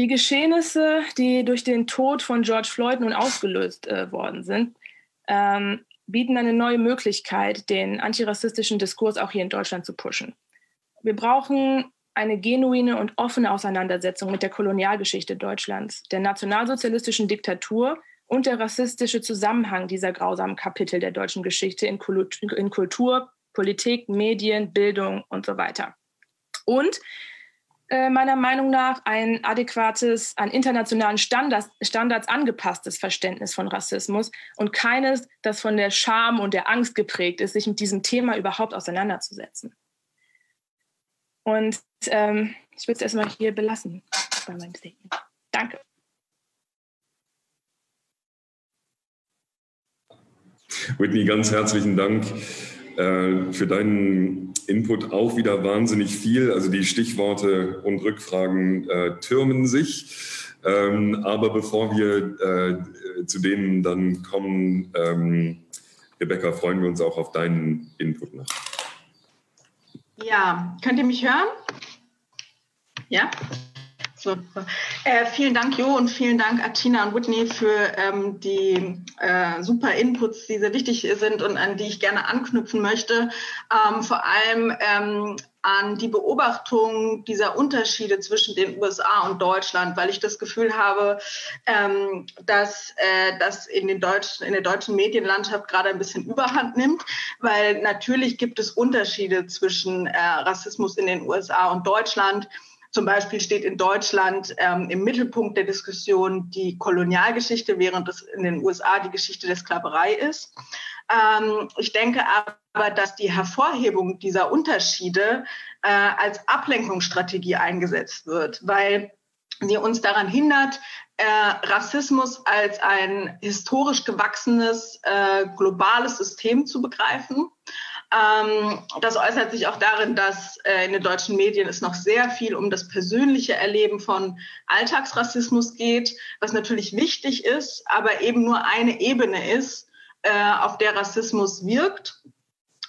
Die Geschehnisse, die durch den Tod von George Floyd nun ausgelöst äh, worden sind, ähm, bieten eine neue Möglichkeit, den antirassistischen Diskurs auch hier in Deutschland zu pushen. Wir brauchen eine genuine und offene Auseinandersetzung mit der Kolonialgeschichte Deutschlands, der nationalsozialistischen Diktatur und der rassistische Zusammenhang dieser grausamen Kapitel der deutschen Geschichte in Kultur, in Kultur Politik, Medien, Bildung und so weiter. Und äh, meiner Meinung nach ein adäquates, an internationalen Standards, Standards angepasstes Verständnis von Rassismus und keines, das von der Scham und der Angst geprägt ist, sich mit diesem Thema überhaupt auseinanderzusetzen. Und ähm, ich würde es erstmal hier belassen bei meinem Statement. Danke. Whitney, ganz herzlichen Dank äh, für deinen Input auch wieder wahnsinnig viel. Also die Stichworte und Rückfragen äh, türmen sich. Ähm, aber bevor wir äh, zu denen dann kommen, ähm, Rebecca, freuen wir uns auch auf deinen Input noch. Ja, könnt ihr mich hören? Ja? So, äh, vielen Dank, Jo, und vielen Dank, Atina und Whitney, für ähm, die äh, super Inputs, die sehr wichtig sind und an die ich gerne anknüpfen möchte. Ähm, vor allem ähm, an die Beobachtung dieser Unterschiede zwischen den USA und Deutschland, weil ich das Gefühl habe, ähm, dass äh, das in, den deutschen, in der deutschen Medienlandschaft gerade ein bisschen Überhand nimmt, weil natürlich gibt es Unterschiede zwischen äh, Rassismus in den USA und Deutschland. Zum Beispiel steht in Deutschland ähm, im Mittelpunkt der Diskussion die Kolonialgeschichte, während es in den USA die Geschichte der Sklaverei ist. Ähm, ich denke aber, dass die Hervorhebung dieser Unterschiede äh, als Ablenkungsstrategie eingesetzt wird, weil sie uns daran hindert, äh, Rassismus als ein historisch gewachsenes äh, globales System zu begreifen ähm, das äußert sich auch darin, dass äh, in den deutschen Medien es noch sehr viel um das persönliche Erleben von Alltagsrassismus geht, was natürlich wichtig ist, aber eben nur eine Ebene ist, äh, auf der Rassismus wirkt.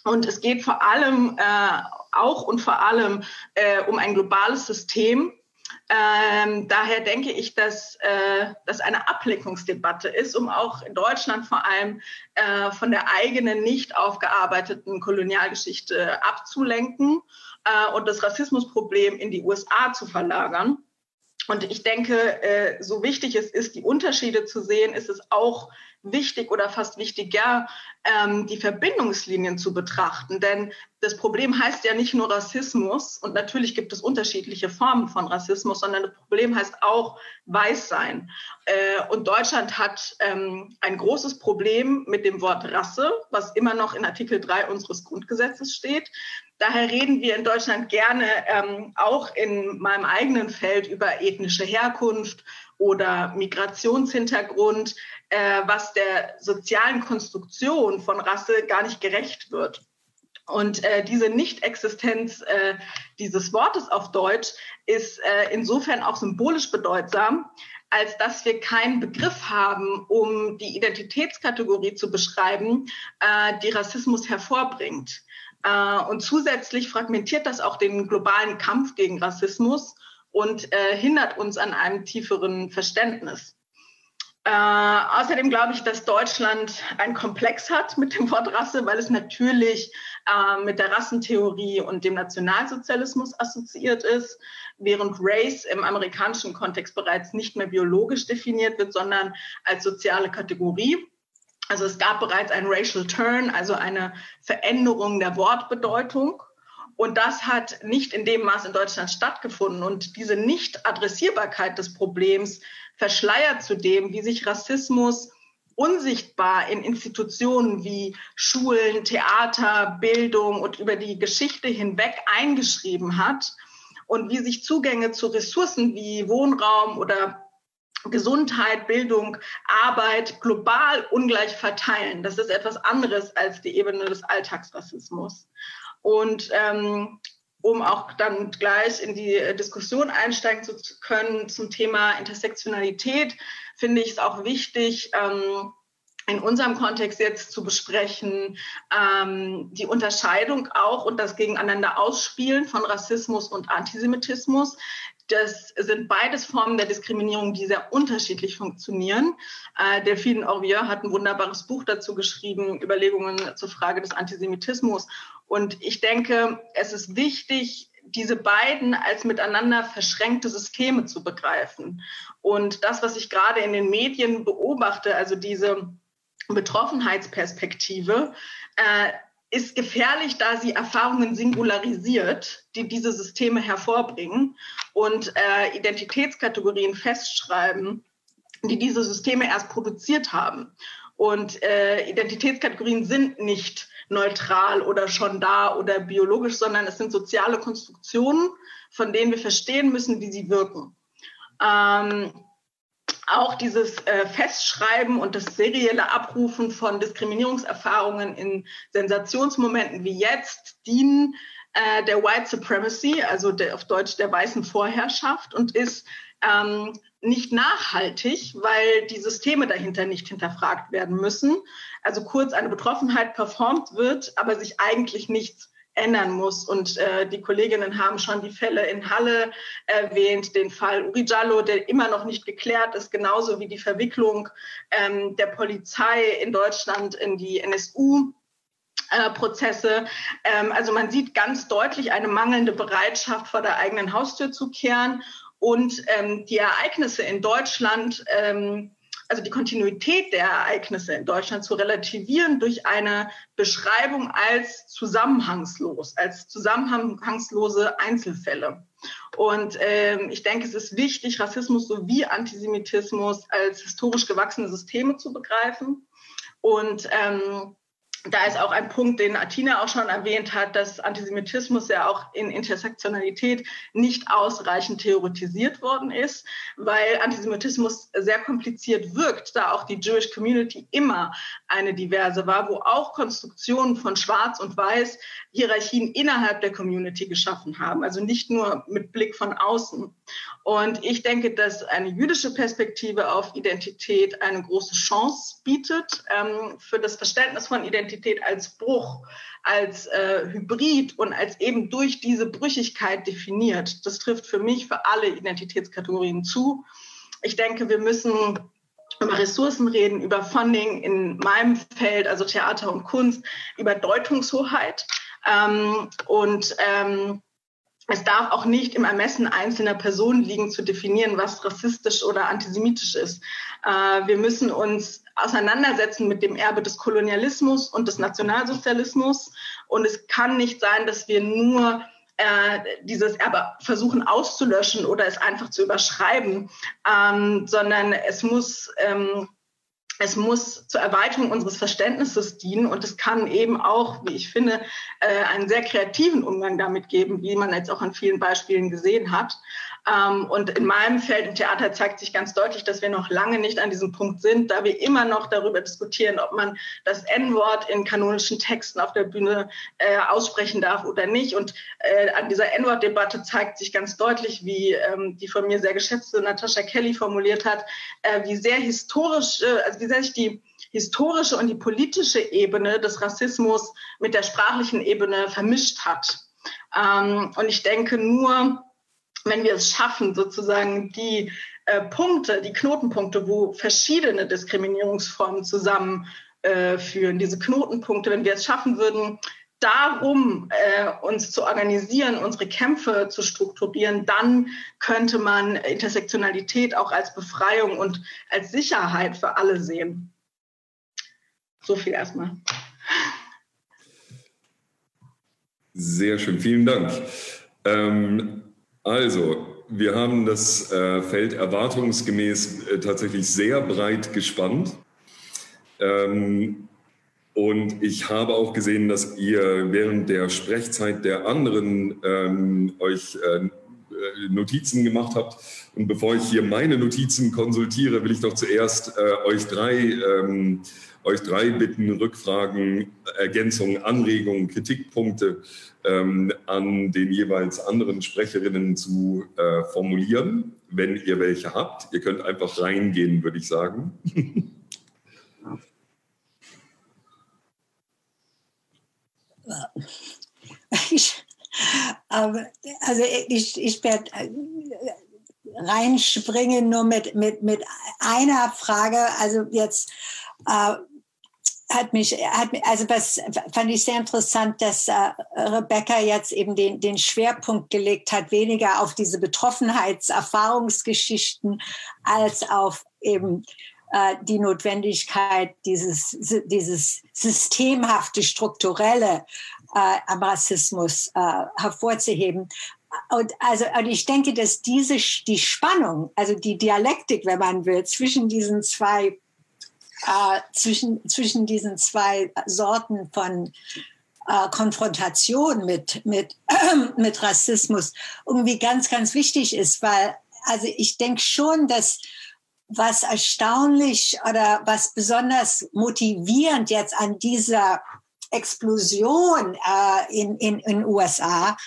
Und es geht vor allem äh, auch und vor allem äh, um ein globales System, ähm, daher denke ich, dass äh, das eine Ablenkungsdebatte ist, um auch in Deutschland vor allem äh, von der eigenen nicht aufgearbeiteten Kolonialgeschichte abzulenken äh, und das Rassismusproblem in die USA zu verlagern. Und ich denke, äh, so wichtig es ist, die Unterschiede zu sehen, ist es auch wichtig oder fast wichtiger, ähm, die Verbindungslinien zu betrachten. Denn das Problem heißt ja nicht nur Rassismus und natürlich gibt es unterschiedliche Formen von Rassismus, sondern das Problem heißt auch Weißsein. Äh, und Deutschland hat ähm, ein großes Problem mit dem Wort Rasse, was immer noch in Artikel 3 unseres Grundgesetzes steht. Daher reden wir in Deutschland gerne ähm, auch in meinem eigenen Feld über ethnische Herkunft oder Migrationshintergrund, äh, was der sozialen Konstruktion von Rasse gar nicht gerecht wird. Und äh, diese Nichtexistenz äh, dieses Wortes auf Deutsch ist äh, insofern auch symbolisch bedeutsam, als dass wir keinen Begriff haben, um die Identitätskategorie zu beschreiben, äh, die Rassismus hervorbringt. Äh, und zusätzlich fragmentiert das auch den globalen Kampf gegen Rassismus und äh, hindert uns an einem tieferen Verständnis. Äh, außerdem glaube ich, dass Deutschland einen Komplex hat mit dem Wort Rasse, weil es natürlich mit der Rassentheorie und dem Nationalsozialismus assoziiert ist, während Race im amerikanischen Kontext bereits nicht mehr biologisch definiert wird, sondern als soziale Kategorie. Also es gab bereits einen Racial Turn, also eine Veränderung der Wortbedeutung. Und das hat nicht in dem Maß in Deutschland stattgefunden. Und diese Nicht-Adressierbarkeit des Problems verschleiert zudem, wie sich Rassismus unsichtbar in Institutionen wie Schulen, Theater, Bildung und über die Geschichte hinweg eingeschrieben hat und wie sich Zugänge zu Ressourcen wie Wohnraum oder Gesundheit, Bildung, Arbeit global ungleich verteilen. Das ist etwas anderes als die Ebene des Alltagsrassismus. Und ähm, um auch dann gleich in die Diskussion einsteigen zu können zum Thema Intersektionalität, finde ich es auch wichtig, ähm, in unserem Kontext jetzt zu besprechen, ähm, die Unterscheidung auch und das Gegeneinander ausspielen von Rassismus und Antisemitismus. Das sind beides Formen der Diskriminierung, die sehr unterschiedlich funktionieren. Äh, Delphine Orvier hat ein wunderbares Buch dazu geschrieben, Überlegungen zur Frage des Antisemitismus. Und ich denke, es ist wichtig, diese beiden als miteinander verschränkte Systeme zu begreifen. Und das, was ich gerade in den Medien beobachte, also diese Betroffenheitsperspektive, äh, ist gefährlich, da sie Erfahrungen singularisiert, die diese Systeme hervorbringen und äh, Identitätskategorien festschreiben, die diese Systeme erst produziert haben. Und äh, Identitätskategorien sind nicht neutral oder schon da oder biologisch, sondern es sind soziale Konstruktionen, von denen wir verstehen müssen, wie sie wirken. Ähm, auch dieses äh, Festschreiben und das serielle Abrufen von Diskriminierungserfahrungen in Sensationsmomenten wie jetzt dienen äh, der White Supremacy, also der, auf Deutsch der weißen Vorherrschaft und ist ähm, nicht nachhaltig, weil die Systeme dahinter nicht hinterfragt werden müssen. Also kurz eine Betroffenheit performt wird, aber sich eigentlich nichts ändern muss. Und äh, die Kolleginnen haben schon die Fälle in Halle erwähnt, den Fall Uri Jallo, der immer noch nicht geklärt ist, genauso wie die Verwicklung ähm, der Polizei in Deutschland in die NSU. Äh, Prozesse. Ähm, also man sieht ganz deutlich eine mangelnde Bereitschaft, vor der eigenen Haustür zu kehren und ähm, die Ereignisse in Deutschland ähm, also die Kontinuität der Ereignisse in Deutschland zu relativieren durch eine Beschreibung als zusammenhangslos, als zusammenhangslose Einzelfälle. Und ich denke, es ist wichtig, Rassismus sowie Antisemitismus als historisch gewachsene Systeme zu begreifen. Und da ist auch ein Punkt, den Atina auch schon erwähnt hat, dass Antisemitismus ja auch in Intersektionalität nicht ausreichend theoretisiert worden ist, weil Antisemitismus sehr kompliziert wirkt, da auch die Jewish Community immer eine diverse war, wo auch Konstruktionen von Schwarz und Weiß Hierarchien innerhalb der Community geschaffen haben, also nicht nur mit Blick von außen. Und ich denke, dass eine jüdische Perspektive auf Identität eine große Chance bietet ähm, für das Verständnis von Identität als Bruch, als äh, Hybrid und als eben durch diese Brüchigkeit definiert. Das trifft für mich für alle Identitätskategorien zu. Ich denke, wir müssen über Ressourcen reden, über Funding in meinem Feld, also Theater und Kunst, über Deutungshoheit. Ähm, und ähm, es darf auch nicht im Ermessen einzelner Personen liegen, zu definieren, was rassistisch oder antisemitisch ist. Äh, wir müssen uns auseinandersetzen mit dem Erbe des Kolonialismus und des Nationalsozialismus. Und es kann nicht sein, dass wir nur äh, dieses Erbe versuchen auszulöschen oder es einfach zu überschreiben, ähm, sondern es muss ähm, es muss zur Erweiterung unseres Verständnisses dienen und es kann eben auch, wie ich finde, äh, einen sehr kreativen Umgang damit geben, wie man jetzt auch an vielen Beispielen gesehen hat. Ähm, und in meinem Feld im Theater zeigt sich ganz deutlich, dass wir noch lange nicht an diesem Punkt sind, da wir immer noch darüber diskutieren, ob man das N-Wort in kanonischen Texten auf der Bühne äh, aussprechen darf oder nicht. Und äh, an dieser N-Wort-Debatte zeigt sich ganz deutlich, wie ähm, die von mir sehr geschätzte Natascha Kelly formuliert hat, äh, wie sehr historisch, also wie sehr sich die historische und die politische Ebene des Rassismus mit der sprachlichen Ebene vermischt hat. Ähm, und ich denke, nur wenn wir es schaffen, sozusagen die äh, Punkte, die Knotenpunkte, wo verschiedene Diskriminierungsformen zusammenführen, äh, diese Knotenpunkte, wenn wir es schaffen würden, darum äh, uns zu organisieren, unsere Kämpfe zu strukturieren, dann könnte man Intersektionalität auch als Befreiung und als Sicherheit für alle sehen. So viel erstmal. Sehr schön, vielen Dank. Ähm, also, wir haben das äh, Feld erwartungsgemäß äh, tatsächlich sehr breit gespannt. Ähm, und ich habe auch gesehen, dass ihr während der Sprechzeit der anderen ähm, euch äh, Notizen gemacht habt. Und bevor ich hier meine Notizen konsultiere, will ich doch zuerst euch drei ähm, euch drei bitten, Rückfragen, Ergänzungen, Anregungen, Kritikpunkte ähm, an den jeweils anderen Sprecherinnen zu äh, formulieren, wenn ihr welche habt. Ihr könnt einfach reingehen, würde ich sagen. Ich, also ich, ich werde äh, reinspringen nur mit, mit, mit einer Frage. Also jetzt äh, hat mich, hat, also das fand ich sehr interessant, dass äh, Rebecca jetzt eben den, den Schwerpunkt gelegt hat, weniger auf diese Betroffenheitserfahrungsgeschichten als auf eben äh, die Notwendigkeit, dieses, dieses systemhafte, strukturelle äh, am Rassismus äh, hervorzuheben. und also und ich denke, dass diese die Spannung, also die Dialektik, wenn man will, zwischen diesen zwei äh, zwischen zwischen diesen zwei Sorten von äh, Konfrontation mit mit mit Rassismus irgendwie ganz ganz wichtig ist, weil also ich denke schon, dass was erstaunlich oder was besonders motivierend jetzt an dieser Explosion äh, in in USA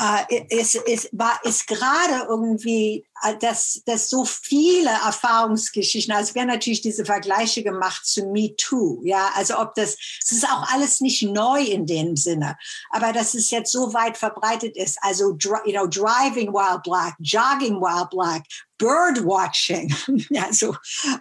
äh, ist, ist, war, ist gerade irgendwie, äh, dass, dass so viele Erfahrungsgeschichten, also werden natürlich diese Vergleiche gemacht zu Me Too, ja, also ob das, es ist auch alles nicht neu in dem Sinne, aber dass es jetzt so weit verbreitet ist, also, you know, driving while black, jogging while black, bird watching, also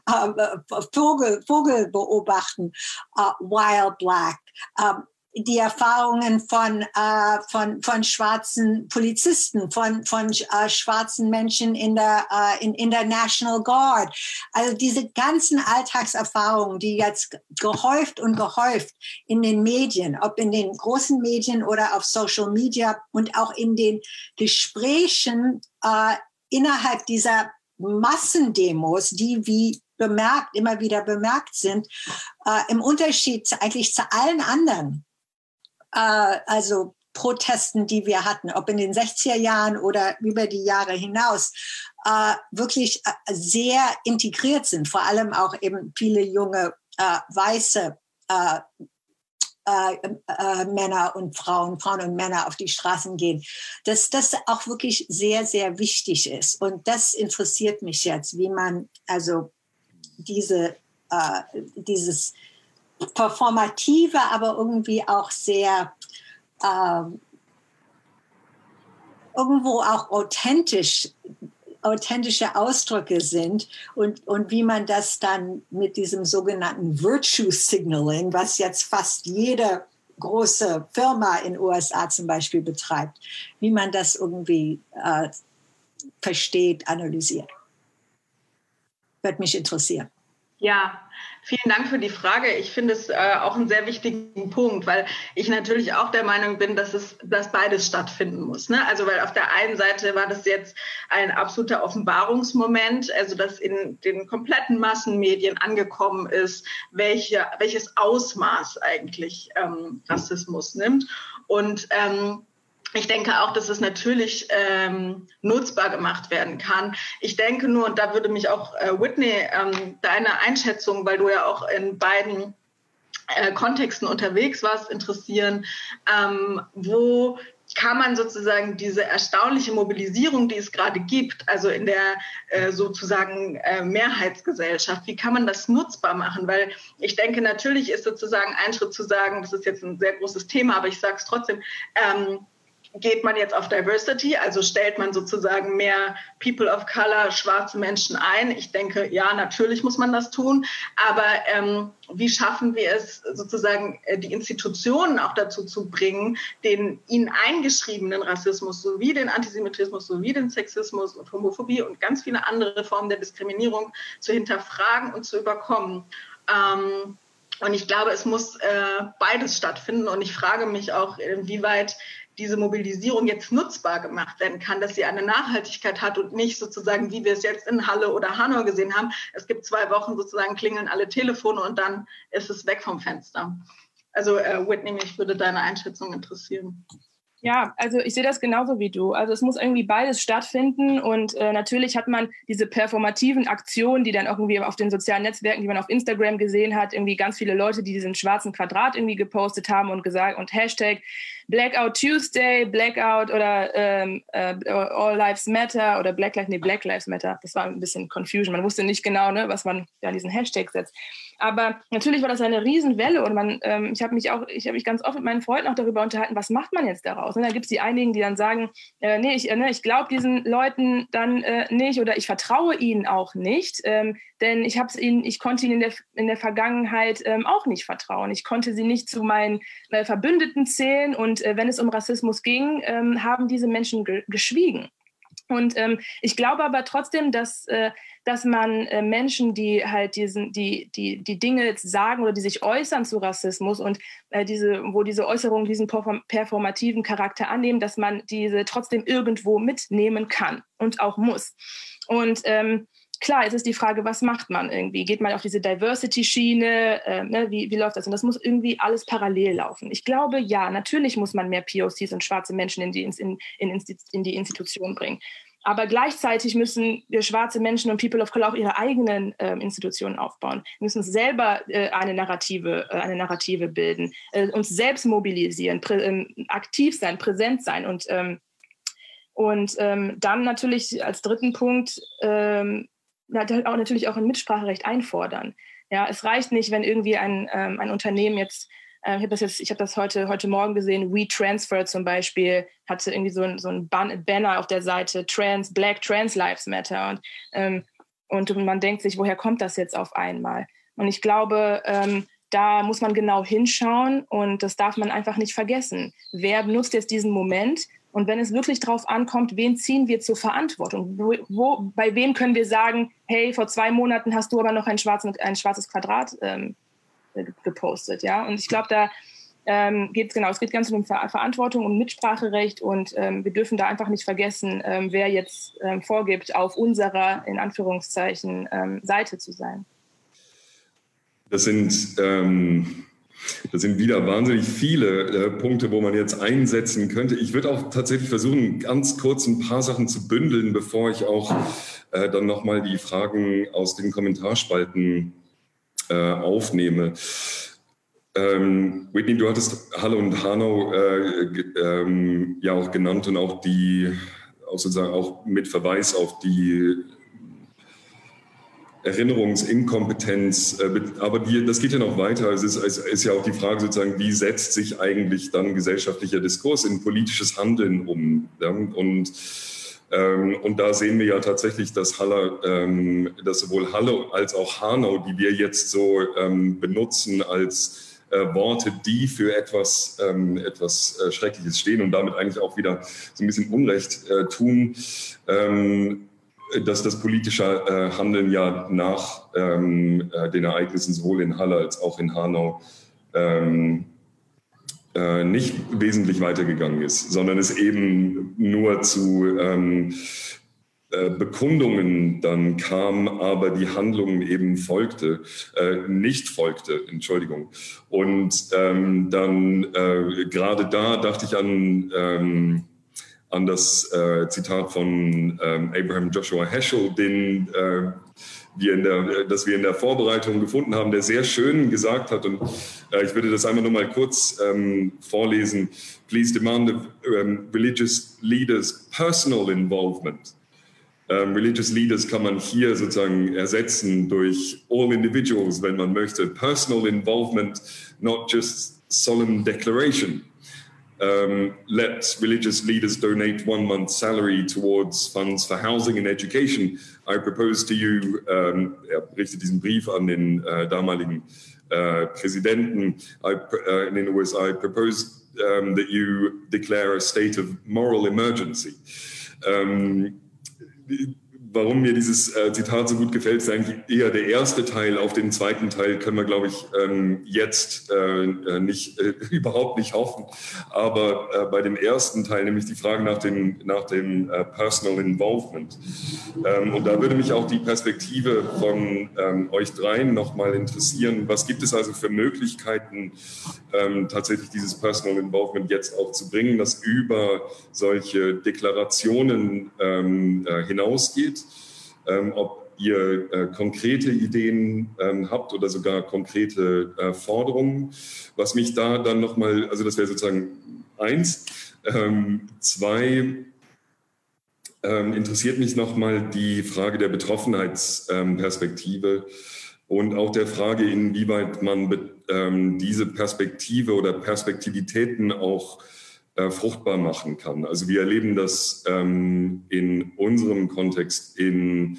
äh, Vogel, Vogel beobachten, uh, while black, um, die Erfahrungen von, äh, von, von schwarzen Polizisten, von, von äh, schwarzen Menschen in der, äh, in, in der National Guard. Also diese ganzen Alltagserfahrungen, die jetzt gehäuft und gehäuft in den Medien, ob in den großen Medien oder auf Social Media und auch in den Gesprächen äh, innerhalb dieser Massendemos, die wie bemerkt, immer wieder bemerkt sind, äh, im Unterschied eigentlich zu allen anderen äh, also Protesten, die wir hatten, ob in den 60er Jahren oder über die Jahre hinaus, äh, wirklich äh, sehr integriert sind. Vor allem auch eben viele junge äh, weiße äh, äh, äh, Männer und Frauen, Frauen und Männer auf die Straßen gehen, dass das auch wirklich sehr, sehr wichtig ist. Und das interessiert mich jetzt, wie man also diese, dieses performative, aber irgendwie auch sehr ähm, irgendwo auch authentisch authentische Ausdrücke sind und, und wie man das dann mit diesem sogenannten Virtue Signaling, was jetzt fast jede große Firma in USA zum Beispiel betreibt, wie man das irgendwie äh, versteht, analysiert. Wird mich interessieren. Ja, vielen Dank für die Frage. Ich finde es äh, auch einen sehr wichtigen Punkt, weil ich natürlich auch der Meinung bin, dass es, dass beides stattfinden muss. Ne? Also weil auf der einen Seite war das jetzt ein absoluter Offenbarungsmoment, also dass in den kompletten Massenmedien angekommen ist, welche, welches Ausmaß eigentlich ähm, Rassismus nimmt. Und ähm, ich denke auch, dass es natürlich ähm, nutzbar gemacht werden kann. Ich denke nur, und da würde mich auch äh, Whitney ähm, deine Einschätzung, weil du ja auch in beiden äh, Kontexten unterwegs warst, interessieren, ähm, wo kann man sozusagen diese erstaunliche Mobilisierung, die es gerade gibt, also in der äh, sozusagen äh, Mehrheitsgesellschaft, wie kann man das nutzbar machen? Weil ich denke, natürlich ist sozusagen ein Schritt zu sagen, das ist jetzt ein sehr großes Thema, aber ich sage es trotzdem, ähm, geht man jetzt auf Diversity, also stellt man sozusagen mehr People of Color, schwarze Menschen ein? Ich denke, ja, natürlich muss man das tun, aber ähm, wie schaffen wir es sozusagen, äh, die Institutionen auch dazu zu bringen, den ihnen eingeschriebenen Rassismus sowie den Antisemitismus sowie den Sexismus und Homophobie und ganz viele andere Formen der Diskriminierung zu hinterfragen und zu überkommen? Ähm, und ich glaube, es muss äh, beides stattfinden. Und ich frage mich auch, inwieweit diese Mobilisierung jetzt nutzbar gemacht werden kann, dass sie eine Nachhaltigkeit hat und nicht sozusagen, wie wir es jetzt in Halle oder Hanau gesehen haben. Es gibt zwei Wochen sozusagen klingeln alle Telefone und dann ist es weg vom Fenster. Also äh, Whitney, mich würde deine Einschätzung interessieren. Ja, also ich sehe das genauso wie du. Also es muss irgendwie beides stattfinden und äh, natürlich hat man diese performativen Aktionen, die dann irgendwie auf den sozialen Netzwerken, die man auf Instagram gesehen hat, irgendwie ganz viele Leute, die diesen schwarzen Quadrat irgendwie gepostet haben und gesagt und Hashtag Blackout Tuesday, Blackout oder ähm, äh, All Lives Matter oder Black Lives, nee, Black Lives Matter. Das war ein bisschen Confusion. Man wusste nicht genau, ne, was man da diesen Hashtag setzt. Aber natürlich war das eine Riesenwelle und man, ähm, ich habe mich auch, ich habe mich ganz oft mit meinen Freunden auch darüber unterhalten, was macht man jetzt daraus? Und da gibt es die einigen, die dann sagen, äh, nee, ich, äh, ne, ich glaube diesen Leuten dann äh, nicht oder ich vertraue ihnen auch nicht, ähm, denn ich habe ihnen, ich konnte ihnen in der, in der Vergangenheit ähm, auch nicht vertrauen. Ich konnte sie nicht zu meinen äh, Verbündeten zählen und äh, wenn es um Rassismus ging, ähm, haben diese Menschen ge geschwiegen. Und ähm, ich glaube aber trotzdem, dass, äh, dass man äh, Menschen, die halt diesen, die, die, die Dinge sagen oder die sich äußern zu Rassismus und äh, diese, wo diese Äußerungen diesen performativen Charakter annehmen, dass man diese trotzdem irgendwo mitnehmen kann und auch muss. Und ähm, klar, jetzt ist die Frage, was macht man irgendwie? Geht man auf diese Diversity-Schiene? Äh, ne? wie, wie läuft das? Und das muss irgendwie alles parallel laufen. Ich glaube, ja, natürlich muss man mehr POCs und schwarze Menschen in die, in, in, in die Institution bringen. Aber gleichzeitig müssen wir schwarze Menschen und People of Color auch ihre eigenen äh, Institutionen aufbauen. Wir müssen selber äh, eine Narrative, äh, eine Narrative bilden, äh, uns selbst mobilisieren, ähm, aktiv sein, präsent sein und ähm, und ähm, dann natürlich als dritten Punkt ähm, auch natürlich auch ein Mitspracherecht einfordern. Ja, es reicht nicht, wenn irgendwie ein, ähm, ein Unternehmen jetzt, äh, ich habe das jetzt, ich habe das heute, heute Morgen gesehen, WeTransfer zum Beispiel, hatte irgendwie so ein, so ein Banner auf der Seite, Trans, Black Trans Lives Matter. Und, ähm, und man denkt sich, woher kommt das jetzt auf einmal? Und ich glaube, ähm, da muss man genau hinschauen und das darf man einfach nicht vergessen. Wer nutzt jetzt diesen Moment? Und wenn es wirklich darauf ankommt, wen ziehen wir zur Verantwortung? Wo, bei wem können wir sagen, hey, vor zwei Monaten hast du aber noch ein, schwarzen, ein schwarzes Quadrat ähm, gepostet, ja? Und ich glaube, da ähm, geht es genau, es geht ganz um Ver Verantwortung, um Mitspracherecht und ähm, wir dürfen da einfach nicht vergessen, ähm, wer jetzt ähm, vorgibt, auf unserer, in Anführungszeichen, ähm, Seite zu sein. Das sind das sind wieder wahnsinnig viele äh, Punkte, wo man jetzt einsetzen könnte. Ich würde auch tatsächlich versuchen, ganz kurz ein paar Sachen zu bündeln, bevor ich auch äh, dann nochmal die Fragen aus den Kommentarspalten äh, aufnehme. Ähm, Whitney, du hattest Halle und Hanau äh, ähm, ja auch genannt und auch die, auch sozusagen auch mit Verweis auf die Erinnerungsinkompetenz, äh, aber die, das geht ja noch weiter. Es ist, es ist, ja auch die Frage sozusagen, wie setzt sich eigentlich dann gesellschaftlicher Diskurs in politisches Handeln um? Ja? Und, ähm, und da sehen wir ja tatsächlich, dass, Halle, ähm, dass sowohl Halle als auch Hanau, die wir jetzt so ähm, benutzen als äh, Worte, die für etwas, ähm, etwas äh, Schreckliches stehen und damit eigentlich auch wieder so ein bisschen Unrecht äh, tun, ähm, dass das politische äh, Handeln ja nach ähm, äh, den Ereignissen sowohl in Halle als auch in Hanau ähm, äh, nicht wesentlich weitergegangen ist, sondern es eben nur zu ähm, äh, Bekundungen dann kam, aber die Handlung eben folgte, äh, nicht folgte, Entschuldigung. Und ähm, dann äh, gerade da dachte ich an ähm, an das äh, Zitat von ähm, Abraham Joshua Heschel, den äh, wir in der, das wir in der Vorbereitung gefunden haben, der sehr schön gesagt hat, und äh, ich würde das einmal nur mal kurz ähm, vorlesen. Please demand of um, religious leaders personal involvement. Um, religious leaders kann man hier sozusagen ersetzen durch all individuals, wenn man möchte. Personal involvement, not just solemn declaration. Um, let religious leaders donate one month's salary towards funds for housing and education. I propose to you, er diesen Brief an den äh, damaligen äh, Präsidenten I, uh, in den USA, I propose um, that you declare a state of moral emergency. Um, warum mir dieses äh, Zitat so gut gefällt, ist eigentlich eher der erste Teil. Auf den zweiten Teil können wir, glaube ich, ähm, jetzt äh, äh nicht, äh, überhaupt nicht hoffen. Aber äh, bei dem ersten Teil, nämlich die Frage nach dem, nach dem äh, Personal Involvement. Ähm, und da würde mich auch die Perspektive von ähm, euch dreien nochmal interessieren. Was gibt es also für Möglichkeiten, ähm, tatsächlich dieses Personal Involvement jetzt auch zu bringen, das über solche Deklarationen ähm, hinausgeht? Ähm, ob ihr äh, konkrete Ideen ähm, habt oder sogar konkrete äh, Forderungen. Was mich da dann nochmal, also das wäre sozusagen eins. Ähm, zwei, ähm, interessiert mich nochmal die Frage der Betroffenheitsperspektive und auch der Frage, inwieweit man ähm, diese Perspektive oder Perspektivitäten auch äh, fruchtbar machen kann. Also wir erleben das ähm, in unserem Kontext in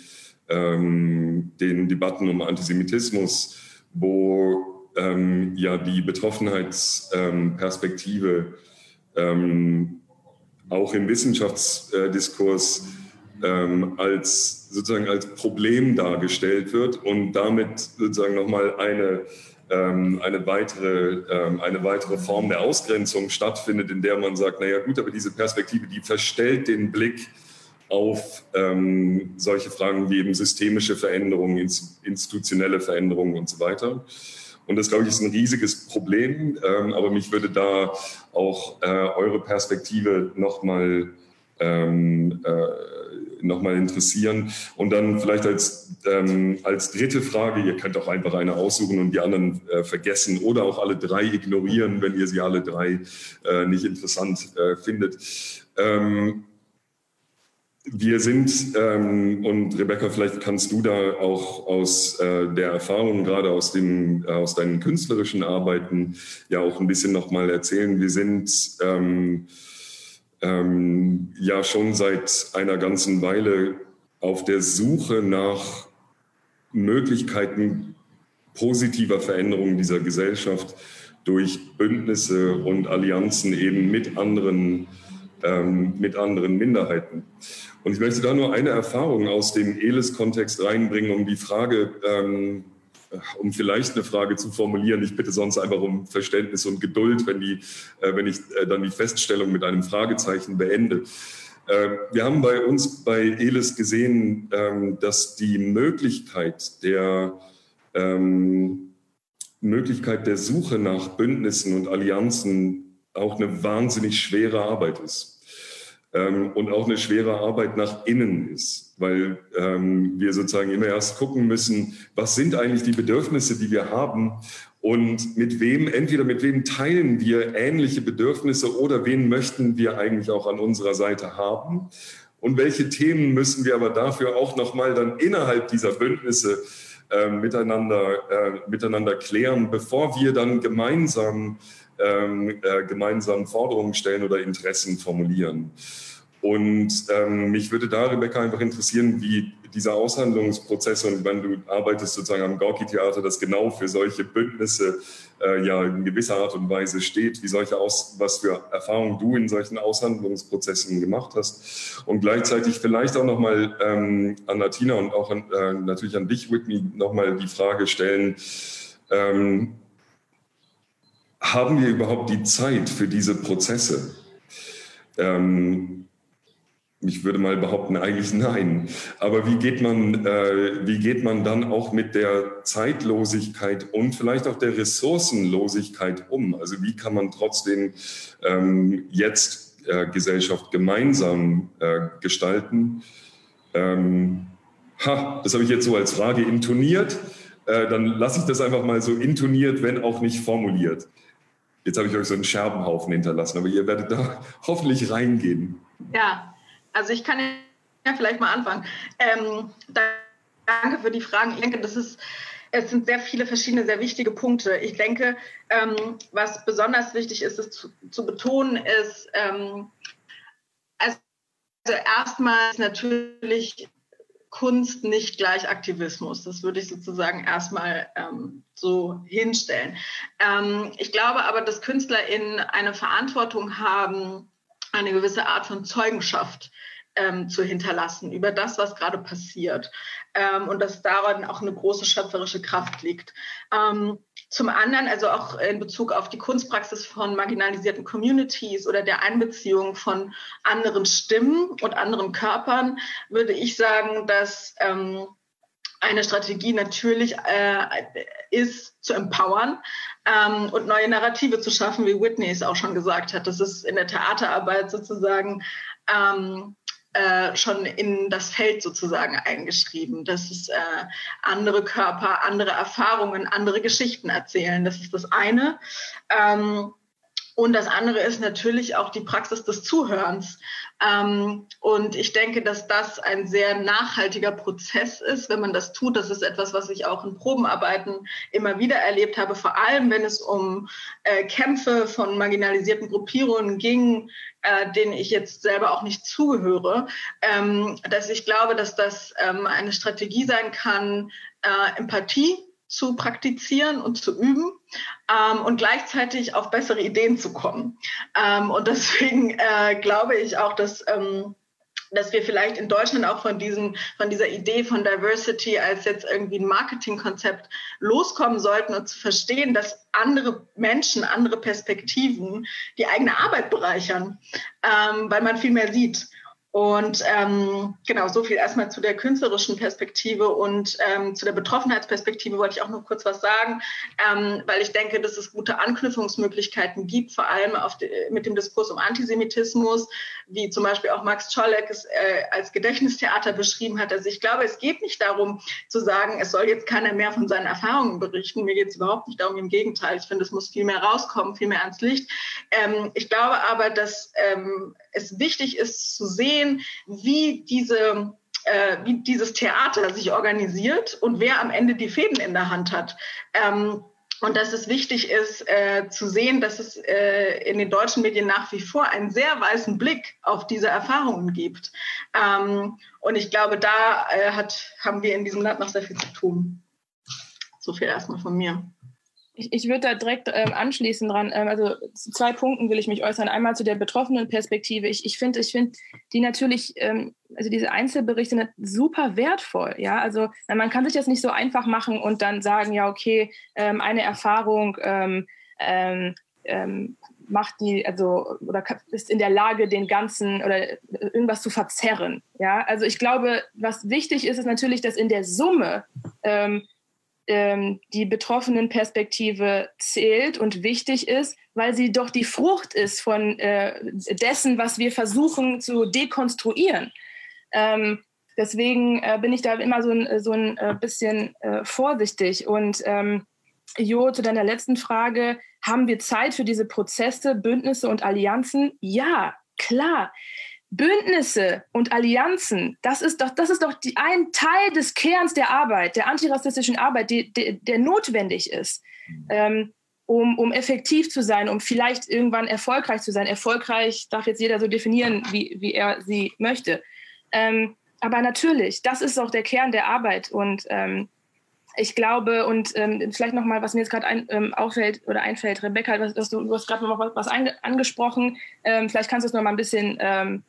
ähm, den Debatten um Antisemitismus, wo ähm, ja die Betroffenheitsperspektive ähm, auch im Wissenschaftsdiskurs ähm, als sozusagen als Problem dargestellt wird und damit sozusagen nochmal eine ähm, eine weitere, ähm, eine weitere Form der Ausgrenzung stattfindet, in der man sagt, naja gut, aber diese Perspektive, die verstellt den Blick auf ähm, solche Fragen wie eben systemische Veränderungen, institutionelle Veränderungen und so weiter. Und das, glaube ich, ist ein riesiges Problem. Ähm, aber mich würde da auch äh, eure Perspektive nochmal ähm, äh, noch interessieren. Und dann vielleicht als, ähm, als dritte Frage, ihr könnt auch einfach eine aussuchen und die anderen äh, vergessen oder auch alle drei ignorieren, wenn ihr sie alle drei äh, nicht interessant äh, findet. Ähm, wir sind, ähm, und Rebecca, vielleicht kannst du da auch aus äh, der Erfahrung, gerade aus, dem, äh, aus deinen künstlerischen Arbeiten, ja auch ein bisschen nochmal erzählen. Wir sind ähm, ähm, ja schon seit einer ganzen Weile auf der Suche nach Möglichkeiten positiver Veränderung dieser Gesellschaft durch Bündnisse und Allianzen eben mit anderen, ähm, mit anderen Minderheiten. Und ich möchte da nur eine Erfahrung aus dem ELIS-Kontext reinbringen, um die Frage, ähm, um vielleicht eine Frage zu formulieren. Ich bitte sonst einfach um Verständnis und Geduld, wenn, die, äh, wenn ich äh, dann die Feststellung mit einem Fragezeichen beende. Äh, wir haben bei uns bei ELIS gesehen, ähm, dass die Möglichkeit der, ähm, Möglichkeit der Suche nach Bündnissen und Allianzen auch eine wahnsinnig schwere Arbeit ist ähm, und auch eine schwere Arbeit nach innen ist, weil ähm, wir sozusagen immer erst gucken müssen, was sind eigentlich die Bedürfnisse, die wir haben und mit wem, entweder mit wem teilen wir ähnliche Bedürfnisse oder wen möchten wir eigentlich auch an unserer Seite haben und welche Themen müssen wir aber dafür auch nochmal dann innerhalb dieser Bündnisse äh, miteinander, äh, miteinander klären, bevor wir dann gemeinsam ähm, äh, gemeinsam Forderungen stellen oder Interessen formulieren. Und ähm, mich würde da, Rebecca, einfach interessieren, wie dieser Aushandlungsprozess und wenn du arbeitest sozusagen am Gorki-Theater, das genau für solche Bündnisse äh, ja in gewisser Art und Weise steht, wie solche Aus, was für Erfahrungen du in solchen Aushandlungsprozessen gemacht hast und gleichzeitig vielleicht auch nochmal ähm, an Natina und auch an, äh, natürlich an dich, Whitney, nochmal die Frage stellen, ähm, haben wir überhaupt die Zeit für diese Prozesse? Ähm, ich würde mal behaupten, eigentlich nein. Aber wie geht man, äh, wie geht man dann auch mit der Zeitlosigkeit und vielleicht auch der Ressourcenlosigkeit um? Also wie kann man trotzdem ähm, jetzt äh, Gesellschaft gemeinsam äh, gestalten? Ähm, ha, das habe ich jetzt so als Frage intoniert. Äh, dann lasse ich das einfach mal so intoniert, wenn auch nicht formuliert. Jetzt habe ich euch so einen Scherbenhaufen hinterlassen, aber ihr werdet da hoffentlich reingehen. Ja, also ich kann ja vielleicht mal anfangen. Ähm, danke für die Fragen. Ich denke, das ist, es sind sehr viele verschiedene, sehr wichtige Punkte. Ich denke, ähm, was besonders wichtig ist, ist zu, zu betonen, ist, ähm, also erstmals natürlich Kunst nicht gleich Aktivismus. Das würde ich sozusagen erstmal ähm, so hinstellen. Ähm, ich glaube aber, dass KünstlerInnen eine Verantwortung haben, eine gewisse Art von Zeugenschaft ähm, zu hinterlassen über das, was gerade passiert. Ähm, und dass darin auch eine große schöpferische Kraft liegt. Zum anderen, also auch in Bezug auf die Kunstpraxis von marginalisierten Communities oder der Einbeziehung von anderen Stimmen und anderen Körpern, würde ich sagen, dass ähm, eine Strategie natürlich äh, ist, zu empowern ähm, und neue Narrative zu schaffen, wie Whitney es auch schon gesagt hat. Das ist in der Theaterarbeit sozusagen ähm, äh, schon in das Feld sozusagen eingeschrieben, dass es äh, andere Körper, andere Erfahrungen, andere Geschichten erzählen. Das ist das eine. Ähm, und das andere ist natürlich auch die Praxis des Zuhörens. Ähm, und ich denke, dass das ein sehr nachhaltiger Prozess ist, wenn man das tut. Das ist etwas, was ich auch in Probenarbeiten immer wieder erlebt habe, vor allem wenn es um äh, Kämpfe von marginalisierten Gruppierungen ging, äh, denen ich jetzt selber auch nicht zugehöre, ähm, dass ich glaube, dass das ähm, eine Strategie sein kann, äh, Empathie zu praktizieren und zu üben ähm, und gleichzeitig auf bessere Ideen zu kommen. Ähm, und deswegen äh, glaube ich auch, dass ähm, dass wir vielleicht in Deutschland auch von diesem, von dieser Idee von Diversity als jetzt irgendwie ein Marketingkonzept loskommen sollten und zu verstehen, dass andere Menschen, andere Perspektiven die eigene Arbeit bereichern, ähm, weil man viel mehr sieht. Und ähm, genau, so viel erstmal zu der künstlerischen Perspektive und ähm, zu der Betroffenheitsperspektive wollte ich auch noch kurz was sagen, ähm, weil ich denke, dass es gute Anknüpfungsmöglichkeiten gibt, vor allem die, mit dem Diskurs um Antisemitismus, wie zum Beispiel auch Max Czolek es äh, als Gedächtnistheater beschrieben hat. Also ich glaube, es geht nicht darum zu sagen, es soll jetzt keiner mehr von seinen Erfahrungen berichten. Mir geht es überhaupt nicht darum, im Gegenteil. Ich finde, es muss viel mehr rauskommen, viel mehr ans Licht. Ähm, ich glaube aber, dass ähm, es wichtig ist zu sehen, wie diese äh, wie dieses Theater sich organisiert und wer am Ende die Fäden in der Hand hat. Ähm, und dass es wichtig ist äh, zu sehen, dass es äh, in den deutschen Medien nach wie vor einen sehr weißen Blick auf diese Erfahrungen gibt. Ähm, und ich glaube, da äh, hat, haben wir in diesem Land noch sehr viel zu tun. So viel erstmal von mir. Ich, ich würde da direkt ähm, anschließen dran. Ähm, also zu zwei Punkten will ich mich äußern. Einmal zu der betroffenen Perspektive. Ich, ich finde, ich finde die natürlich, ähm, also diese Einzelberichte sind super wertvoll. Ja, also man kann sich das nicht so einfach machen und dann sagen, ja okay, ähm, eine Erfahrung ähm, ähm, macht die, also oder ist in der Lage, den ganzen oder irgendwas zu verzerren. Ja, also ich glaube, was wichtig ist, ist natürlich, dass in der Summe ähm, die betroffenen Perspektive zählt und wichtig ist, weil sie doch die Frucht ist von äh, dessen, was wir versuchen zu dekonstruieren. Ähm, deswegen äh, bin ich da immer so ein, so ein äh, bisschen äh, vorsichtig. Und ähm, Jo, zu deiner letzten Frage, haben wir Zeit für diese Prozesse, Bündnisse und Allianzen? Ja, klar. Bündnisse und Allianzen, das ist doch, das ist doch die, ein Teil des Kerns der Arbeit, der antirassistischen Arbeit, die, die, der notwendig ist, ähm, um, um effektiv zu sein, um vielleicht irgendwann erfolgreich zu sein. Erfolgreich darf jetzt jeder so definieren, wie, wie er sie möchte. Ähm, aber natürlich, das ist auch der Kern der Arbeit. Und ähm, ich glaube, und ähm, vielleicht nochmal, was mir jetzt gerade ein, ähm, auffällt oder einfällt, Rebecca, was, du, du hast gerade noch was, was angesprochen. Ähm, vielleicht kannst du es noch mal ein bisschen ähm,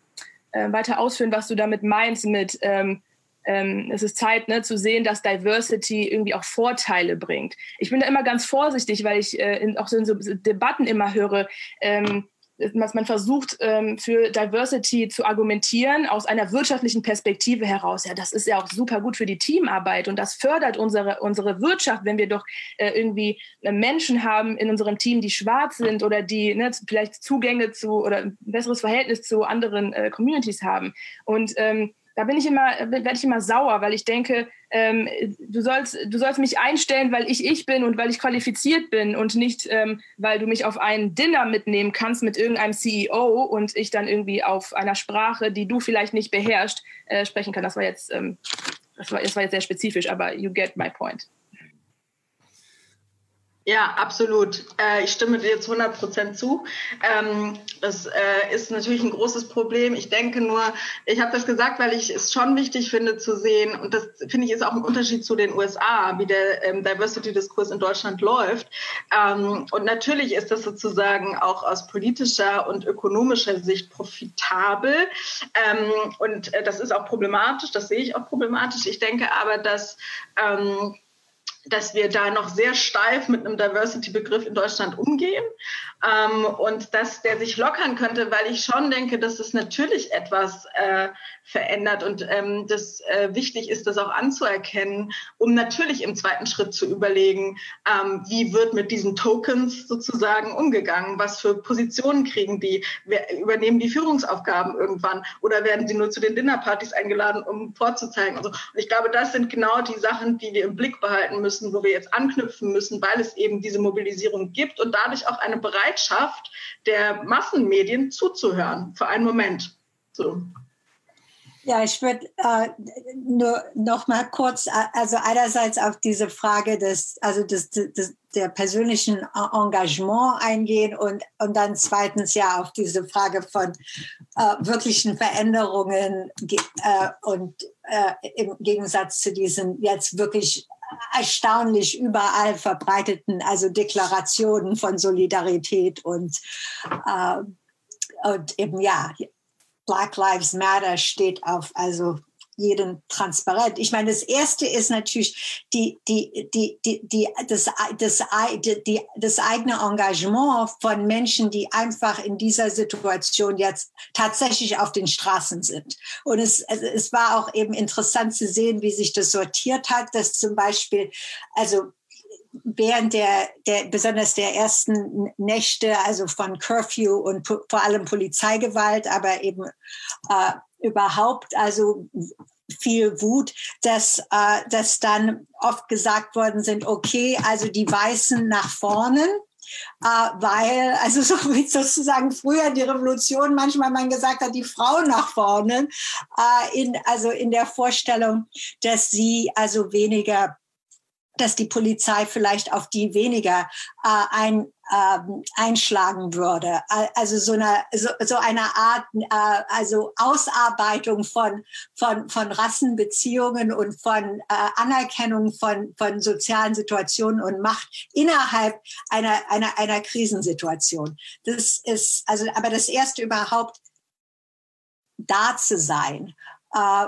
äh, weiter ausführen, was du damit meinst mit ähm, ähm, es ist Zeit ne, zu sehen, dass Diversity irgendwie auch Vorteile bringt. Ich bin da immer ganz vorsichtig, weil ich äh, in, auch so in so Debatten immer höre, ähm, dass man versucht, ähm, für Diversity zu argumentieren aus einer wirtschaftlichen Perspektive heraus. Ja, das ist ja auch super gut für die Teamarbeit und das fördert unsere, unsere Wirtschaft, wenn wir doch äh, irgendwie äh, Menschen haben in unserem Team, die schwarz sind oder die ne, vielleicht Zugänge zu oder ein besseres Verhältnis zu anderen äh, Communities haben. Und ähm, da bin ich immer, werde ich immer sauer, weil ich denke, ähm, du, sollst, du sollst mich einstellen, weil ich ich bin und weil ich qualifiziert bin und nicht, ähm, weil du mich auf ein Dinner mitnehmen kannst mit irgendeinem CEO und ich dann irgendwie auf einer Sprache, die du vielleicht nicht beherrschst, äh, sprechen kann. Das war jetzt, ähm, das war, das war jetzt sehr spezifisch, aber you get my point. Ja, absolut. Äh, ich stimme dir jetzt 100 Prozent zu. Ähm, das äh, ist natürlich ein großes Problem. Ich denke nur, ich habe das gesagt, weil ich es schon wichtig finde zu sehen, und das finde ich ist auch ein Unterschied zu den USA, wie der ähm, Diversity-Diskurs in Deutschland läuft. Ähm, und natürlich ist das sozusagen auch aus politischer und ökonomischer Sicht profitabel. Ähm, und äh, das ist auch problematisch, das sehe ich auch problematisch. Ich denke aber, dass ähm, dass wir da noch sehr steif mit einem Diversity-Begriff in Deutschland umgehen ähm, und dass der sich lockern könnte, weil ich schon denke, dass es natürlich etwas äh, verändert und ähm, das äh, wichtig ist, das auch anzuerkennen, um natürlich im zweiten Schritt zu überlegen, ähm, wie wird mit diesen Tokens sozusagen umgegangen, was für Positionen kriegen die, wer, übernehmen die Führungsaufgaben irgendwann? Oder werden sie nur zu den Dinnerpartys eingeladen, um vorzuzeigen. Also, und ich glaube, das sind genau die Sachen, die wir im Blick behalten müssen, wo wir jetzt anknüpfen müssen, weil es eben diese Mobilisierung gibt und dadurch auch eine Bereitschaft der Massenmedien zuzuhören für einen Moment. So. Ja, ich würde äh, nur noch mal kurz, also einerseits auf diese Frage des, also des, des, der persönlichen Engagement eingehen und, und dann zweitens ja auf diese Frage von äh, wirklichen Veränderungen äh, und äh, im Gegensatz zu diesen jetzt wirklich erstaunlich überall verbreiteten, also Deklarationen von Solidarität und, äh, und eben ja, Black Lives Matter steht auf also jeden transparent. Ich meine, das erste ist natürlich die, die, die, die, die, das, das, die, das eigene Engagement von Menschen, die einfach in dieser Situation jetzt tatsächlich auf den Straßen sind. Und es, es war auch eben interessant zu sehen, wie sich das sortiert hat, dass zum Beispiel, also während der, der besonders der ersten Nächte, also von Curfew und vor allem Polizeigewalt, aber eben äh, überhaupt, also viel Wut, dass, äh, dass dann oft gesagt worden sind, okay, also die Weißen nach vorne, äh, weil, also so wie sozusagen früher die Revolution manchmal man gesagt hat, die Frauen nach vorne, äh, in, also in der Vorstellung, dass sie also weniger dass die Polizei vielleicht auf die weniger äh, ein, äh, einschlagen würde. Also so eine, so, so eine Art äh, also Ausarbeitung von, von, von Rassenbeziehungen und von äh, Anerkennung von, von sozialen Situationen und Macht innerhalb einer, einer, einer Krisensituation. Das ist, also, aber das erste überhaupt da zu sein, äh,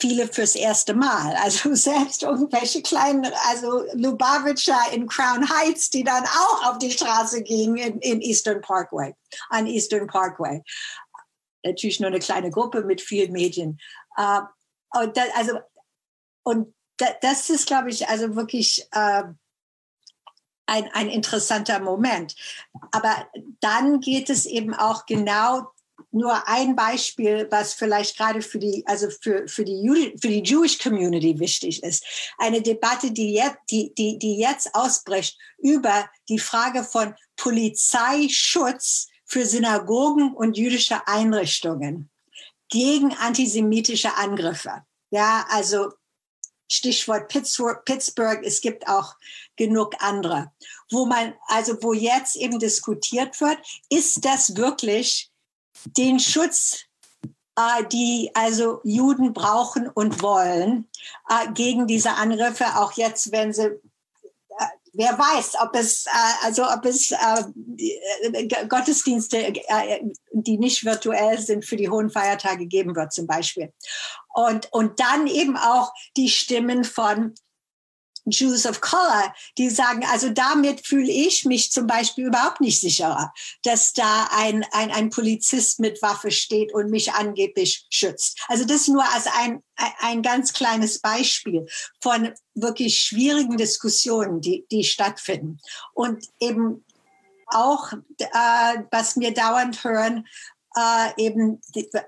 viele fürs erste Mal. Also selbst irgendwelche kleinen, also Lubavitcher in Crown Heights, die dann auch auf die Straße gingen in, in Eastern Parkway, an Eastern Parkway. Natürlich nur eine kleine Gruppe mit vielen Medien. Uh, und das, also, und das ist, glaube ich, also wirklich uh, ein, ein interessanter Moment. Aber dann geht es eben auch genau nur ein Beispiel, was vielleicht gerade für die, also für, für die, Jude, für die Jewish Community wichtig ist. Eine Debatte, die jetzt, die, die, die jetzt ausbricht über die Frage von Polizeischutz für Synagogen und jüdische Einrichtungen gegen antisemitische Angriffe. Ja, also Stichwort Pittsburgh, es gibt auch genug andere, wo man, also wo jetzt eben diskutiert wird, ist das wirklich den Schutz, äh, die also Juden brauchen und wollen, äh, gegen diese Angriffe, auch jetzt, wenn sie äh, wer weiß, ob es also ob es Gottesdienste, die nicht virtuell sind, für die hohen Feiertage geben wird zum Beispiel. Und und dann eben auch die Stimmen von Jews of Color, die sagen, also damit fühle ich mich zum Beispiel überhaupt nicht sicherer, dass da ein, ein, ein Polizist mit Waffe steht und mich angeblich schützt. Also das nur als ein, ein ganz kleines Beispiel von wirklich schwierigen Diskussionen, die, die stattfinden. Und eben auch, äh, was wir dauernd hören, äh, eben,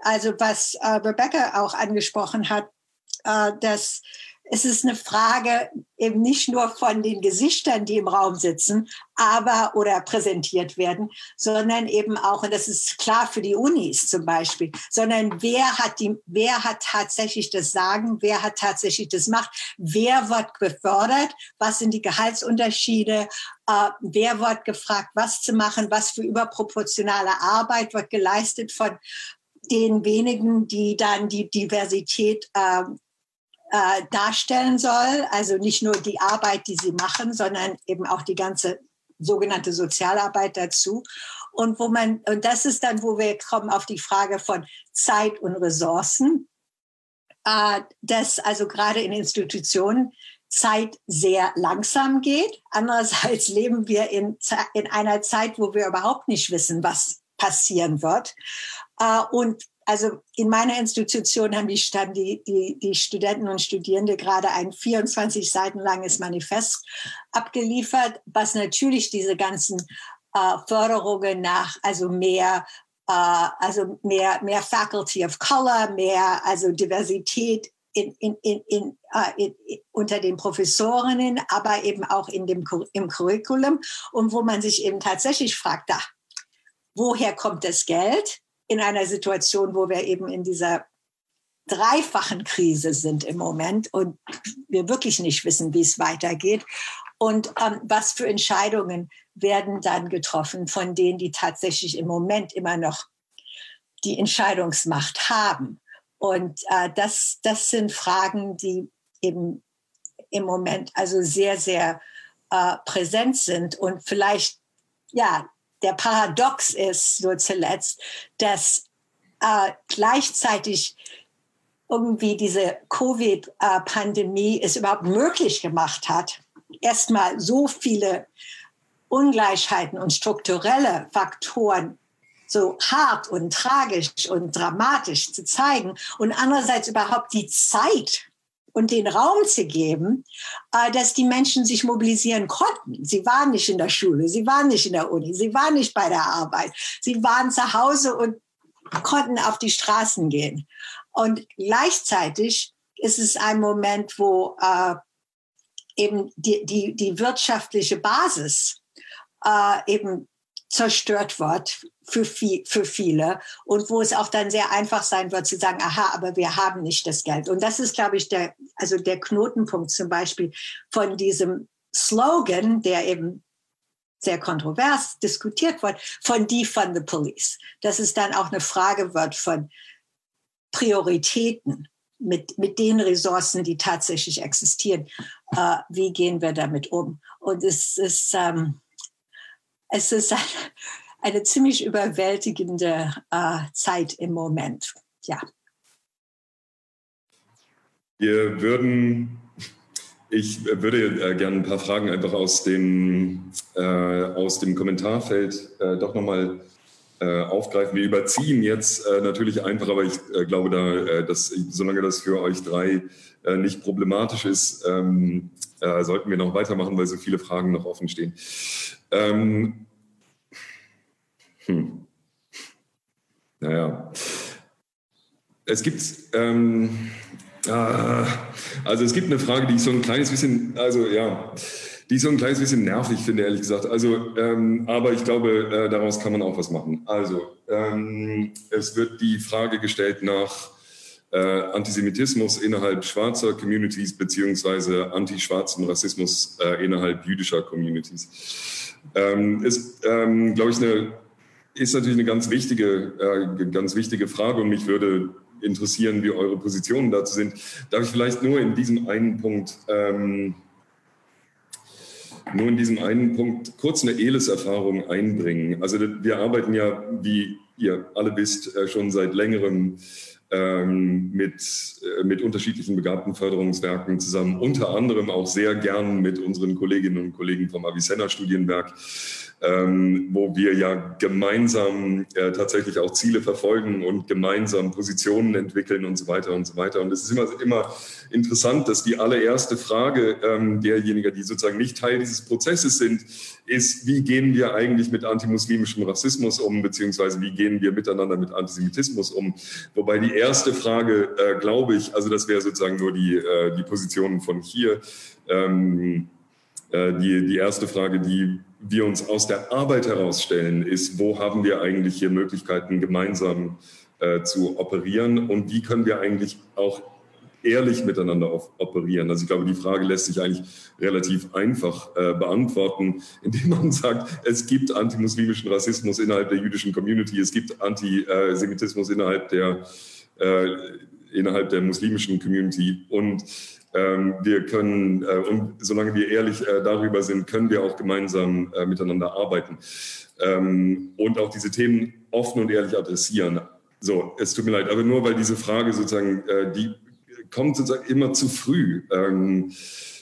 also was äh, Rebecca auch angesprochen hat, äh, dass es ist eine Frage eben nicht nur von den Gesichtern, die im Raum sitzen, aber oder präsentiert werden, sondern eben auch, und das ist klar für die Unis zum Beispiel, sondern wer hat die, wer hat tatsächlich das Sagen, wer hat tatsächlich das Macht, wer wird befördert, was sind die Gehaltsunterschiede, äh, wer wird gefragt, was zu machen, was für überproportionale Arbeit wird geleistet von den wenigen, die dann die Diversität äh, äh, darstellen soll. Also nicht nur die Arbeit, die sie machen, sondern eben auch die ganze sogenannte Sozialarbeit dazu. Und wo man, und das ist dann, wo wir kommen auf die Frage von Zeit und Ressourcen, äh, dass also gerade in Institutionen Zeit sehr langsam geht. Andererseits leben wir in, in einer Zeit, wo wir überhaupt nicht wissen, was passieren wird. Äh, und also in meiner Institution haben die, die, die, die Studenten und Studierende gerade ein 24 Seiten langes Manifest abgeliefert, was natürlich diese ganzen äh, Förderungen nach, also mehr Uh, also mehr, mehr Faculty of Color, mehr also Diversität in, in, in, uh, unter den Professorinnen, aber eben auch in dem, im Curriculum und wo man sich eben tatsächlich fragt, da, woher kommt das Geld? In einer Situation, wo wir eben in dieser dreifachen Krise sind im Moment und wir wirklich nicht wissen, wie es weitergeht. Und ähm, was für Entscheidungen werden dann getroffen von denen, die tatsächlich im Moment immer noch die Entscheidungsmacht haben. Und äh, das, das sind Fragen, die eben im Moment also sehr, sehr äh, präsent sind und vielleicht ja der Paradox ist, so zuletzt, dass äh, gleichzeitig irgendwie diese Covid-Pandemie es überhaupt möglich gemacht hat, erstmal so viele Ungleichheiten und strukturelle Faktoren so hart und tragisch und dramatisch zu zeigen und andererseits überhaupt die Zeit und den Raum zu geben, äh, dass die Menschen sich mobilisieren konnten. Sie waren nicht in der Schule, sie waren nicht in der Uni, sie waren nicht bei der Arbeit, sie waren zu Hause und konnten auf die Straßen gehen. Und gleichzeitig ist es ein Moment, wo äh, eben die, die, die wirtschaftliche Basis äh, eben zerstört wird für, viel, für viele und wo es auch dann sehr einfach sein wird zu sagen, aha, aber wir haben nicht das Geld. Und das ist, glaube ich, der, also der Knotenpunkt zum Beispiel von diesem Slogan, der eben sehr kontrovers diskutiert wird, von von the police. Dass es dann auch eine Frage wird von Prioritäten mit, mit den Ressourcen, die tatsächlich existieren. Äh, wie gehen wir damit um? Und es ist, ähm, es ist eine, eine ziemlich überwältigende äh, Zeit im Moment. Ja. Wir würden, ich würde äh, gerne ein paar Fragen einfach aus dem, äh, aus dem Kommentarfeld äh, doch nochmal äh, aufgreifen. Wir überziehen jetzt äh, natürlich einfach, aber ich glaube, da, dass, solange das für euch drei nicht problematisch ist, ähm, sollten wir noch weitermachen, weil so viele Fragen noch offen stehen. Ähm, hm. Naja. Es gibt, ähm, ah, also es gibt eine Frage, die ich so ein kleines bisschen, also ja, die ich so ein kleines bisschen nervig finde, ehrlich gesagt. Also, ähm, aber ich glaube, äh, daraus kann man auch was machen. Also, ähm, es wird die Frage gestellt nach äh, Antisemitismus innerhalb schwarzer Communities beziehungsweise antischwarzen Rassismus äh, innerhalb jüdischer Communities. Ähm, ist, ähm, glaube ich, eine ist natürlich eine ganz wichtige, äh, ganz wichtige Frage und mich würde interessieren, wie eure Positionen dazu sind. Darf ich vielleicht nur in diesem einen Punkt, ähm, nur in diesem einen Punkt kurz eine ELIS-Erfahrung einbringen? Also wir arbeiten ja, wie ihr alle wisst, äh, schon seit längerem ähm, mit, äh, mit unterschiedlichen Begabtenförderungswerken zusammen, unter anderem auch sehr gern mit unseren Kolleginnen und Kollegen vom Avicenna-Studienwerk ähm, wo wir ja gemeinsam äh, tatsächlich auch Ziele verfolgen und gemeinsam Positionen entwickeln und so weiter und so weiter. Und es ist immer, immer interessant, dass die allererste Frage ähm, derjenigen, die sozusagen nicht Teil dieses Prozesses sind, ist, wie gehen wir eigentlich mit antimuslimischem Rassismus um, beziehungsweise wie gehen wir miteinander mit Antisemitismus um? Wobei die erste Frage, äh, glaube ich, also das wäre sozusagen nur die, äh, die Position von hier, ähm, äh, die, die erste Frage, die wir uns aus der Arbeit herausstellen, ist, wo haben wir eigentlich hier Möglichkeiten, gemeinsam äh, zu operieren und wie können wir eigentlich auch ehrlich miteinander operieren. Also ich glaube, die Frage lässt sich eigentlich relativ einfach äh, beantworten, indem man sagt, es gibt antimuslimischen Rassismus innerhalb der jüdischen Community, es gibt Antisemitismus innerhalb der, äh, innerhalb der muslimischen Community und wir können, äh, und solange wir ehrlich äh, darüber sind, können wir auch gemeinsam äh, miteinander arbeiten ähm, und auch diese Themen offen und ehrlich adressieren. So, es tut mir leid, aber nur weil diese Frage sozusagen, die kommt sozusagen immer zu früh. Ähm,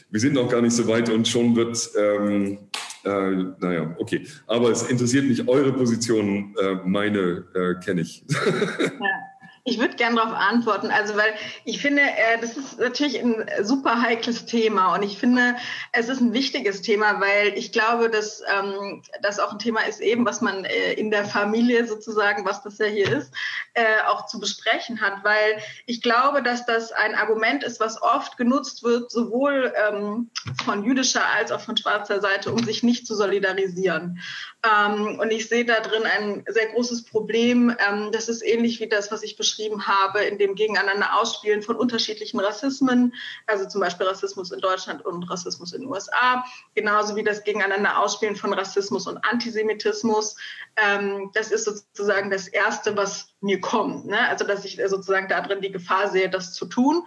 wir sind noch gar nicht so weit und schon wird, ähm, äh, naja, okay. Aber es interessiert mich eure Position, meine äh, kenne ich. Ja. Ich würde gerne darauf antworten, also weil ich finde, äh, das ist natürlich ein super heikles Thema und ich finde, es ist ein wichtiges Thema, weil ich glaube, dass ähm, das auch ein Thema ist, eben was man äh, in der Familie sozusagen, was das ja hier ist, äh, auch zu besprechen hat, weil ich glaube, dass das ein Argument ist, was oft genutzt wird, sowohl ähm, von jüdischer als auch von schwarzer Seite, um sich nicht zu solidarisieren. Ähm, und ich sehe da drin ein sehr großes Problem. Das ist ähnlich wie das, was ich beschrieben habe, in dem Gegeneinander Ausspielen von unterschiedlichen Rassismen, also zum Beispiel Rassismus in Deutschland und Rassismus in den USA, genauso wie das Gegeneinander Ausspielen von Rassismus und Antisemitismus. Ähm, das ist sozusagen das Erste, was mir kommt. Ne? Also dass ich sozusagen da drin die Gefahr sehe, das zu tun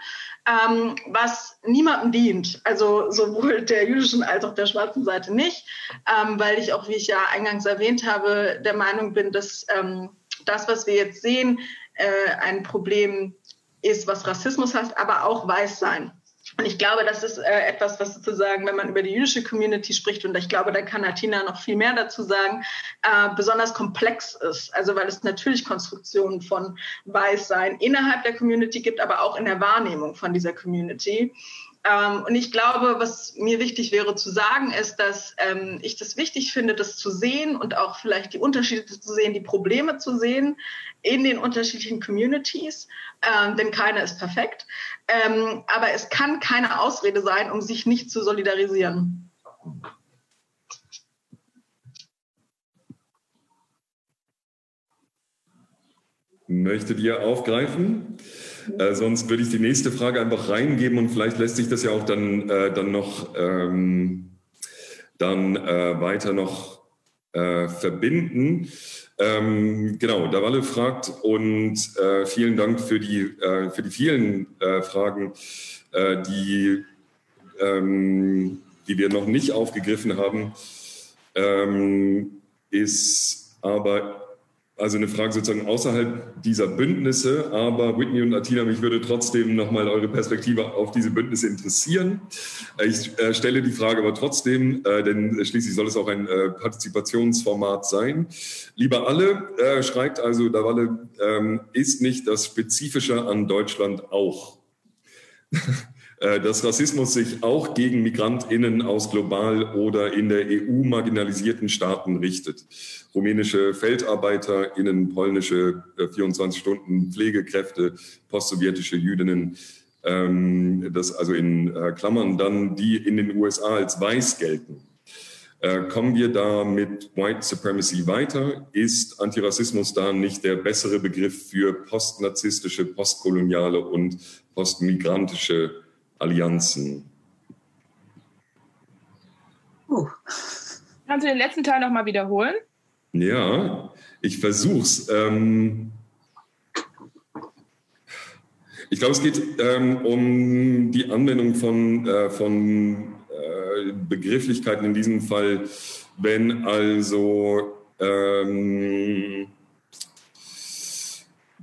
ähm, was niemandem dient. Also sowohl der jüdischen als auch der schwarzen Seite nicht, ähm, weil ich auch, wie ich ja eingangs erwähnt habe, der Meinung bin, dass ähm, das, was wir jetzt sehen, äh, ein Problem ist, was Rassismus heißt, aber auch Weißsein. Und ich glaube, das ist äh, etwas, was sozusagen, wenn man über die jüdische Community spricht, und ich glaube, da kann Natina noch viel mehr dazu sagen, äh, besonders komplex ist. Also weil es natürlich Konstruktionen von Weißsein innerhalb der Community gibt, aber auch in der Wahrnehmung von dieser Community. Ähm, und ich glaube, was mir wichtig wäre zu sagen, ist, dass ähm, ich das wichtig finde, das zu sehen und auch vielleicht die Unterschiede zu sehen, die Probleme zu sehen in den unterschiedlichen Communities, ähm, denn keine ist perfekt. Ähm, aber es kann keine Ausrede sein, um sich nicht zu solidarisieren. Möchtet ihr aufgreifen? Äh, sonst würde ich die nächste Frage einfach reingeben und vielleicht lässt sich das ja auch dann, äh, dann noch ähm, dann, äh, weiter noch äh, verbinden. Ähm, genau, Davalle fragt und äh, vielen Dank für die, äh, für die vielen Fragen, die, ähm, die wir noch nicht aufgegriffen haben, ähm, ist aber also eine Frage sozusagen außerhalb dieser Bündnisse. Aber Whitney und Atina, mich würde trotzdem nochmal eure Perspektive auf diese Bündnisse interessieren. Ich äh, stelle die Frage aber trotzdem, äh, denn schließlich soll es auch ein äh, Partizipationsformat sein. Lieber alle, äh, schreibt also Davalle, ähm, ist nicht das Spezifische an Deutschland auch? Äh, dass Rassismus sich auch gegen Migrantinnen aus global oder in der EU marginalisierten Staaten richtet. Rumänische Feldarbeiterinnen, polnische 24 äh, postsowjetische Jüdinnen, ähm, das also in äh, Klammern dann, die in den USA als weiß gelten. Kommen wir da mit White Supremacy weiter? Ist Antirassismus da nicht der bessere Begriff für postnarzistische, postkoloniale und postmigrantische Allianzen. Uh. Kannst du den letzten Teil nochmal wiederholen? Ja, ich versuch's. Ähm, ich glaube, es geht ähm, um die Anwendung von, äh, von äh, Begrifflichkeiten in diesem Fall, wenn also ähm,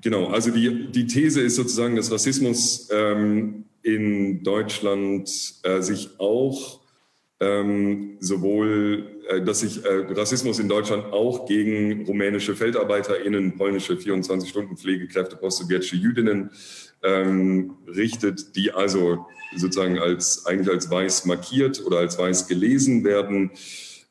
genau, also die, die These ist sozusagen, dass Rassismus ähm, in Deutschland äh, sich auch ähm, sowohl, äh, dass sich äh, Rassismus in Deutschland auch gegen rumänische FeldarbeiterInnen, polnische 24-Stunden-Pflegekräfte, postsowjetische Jüdinnen ähm, richtet, die also sozusagen als, eigentlich als weiß markiert oder als weiß gelesen werden.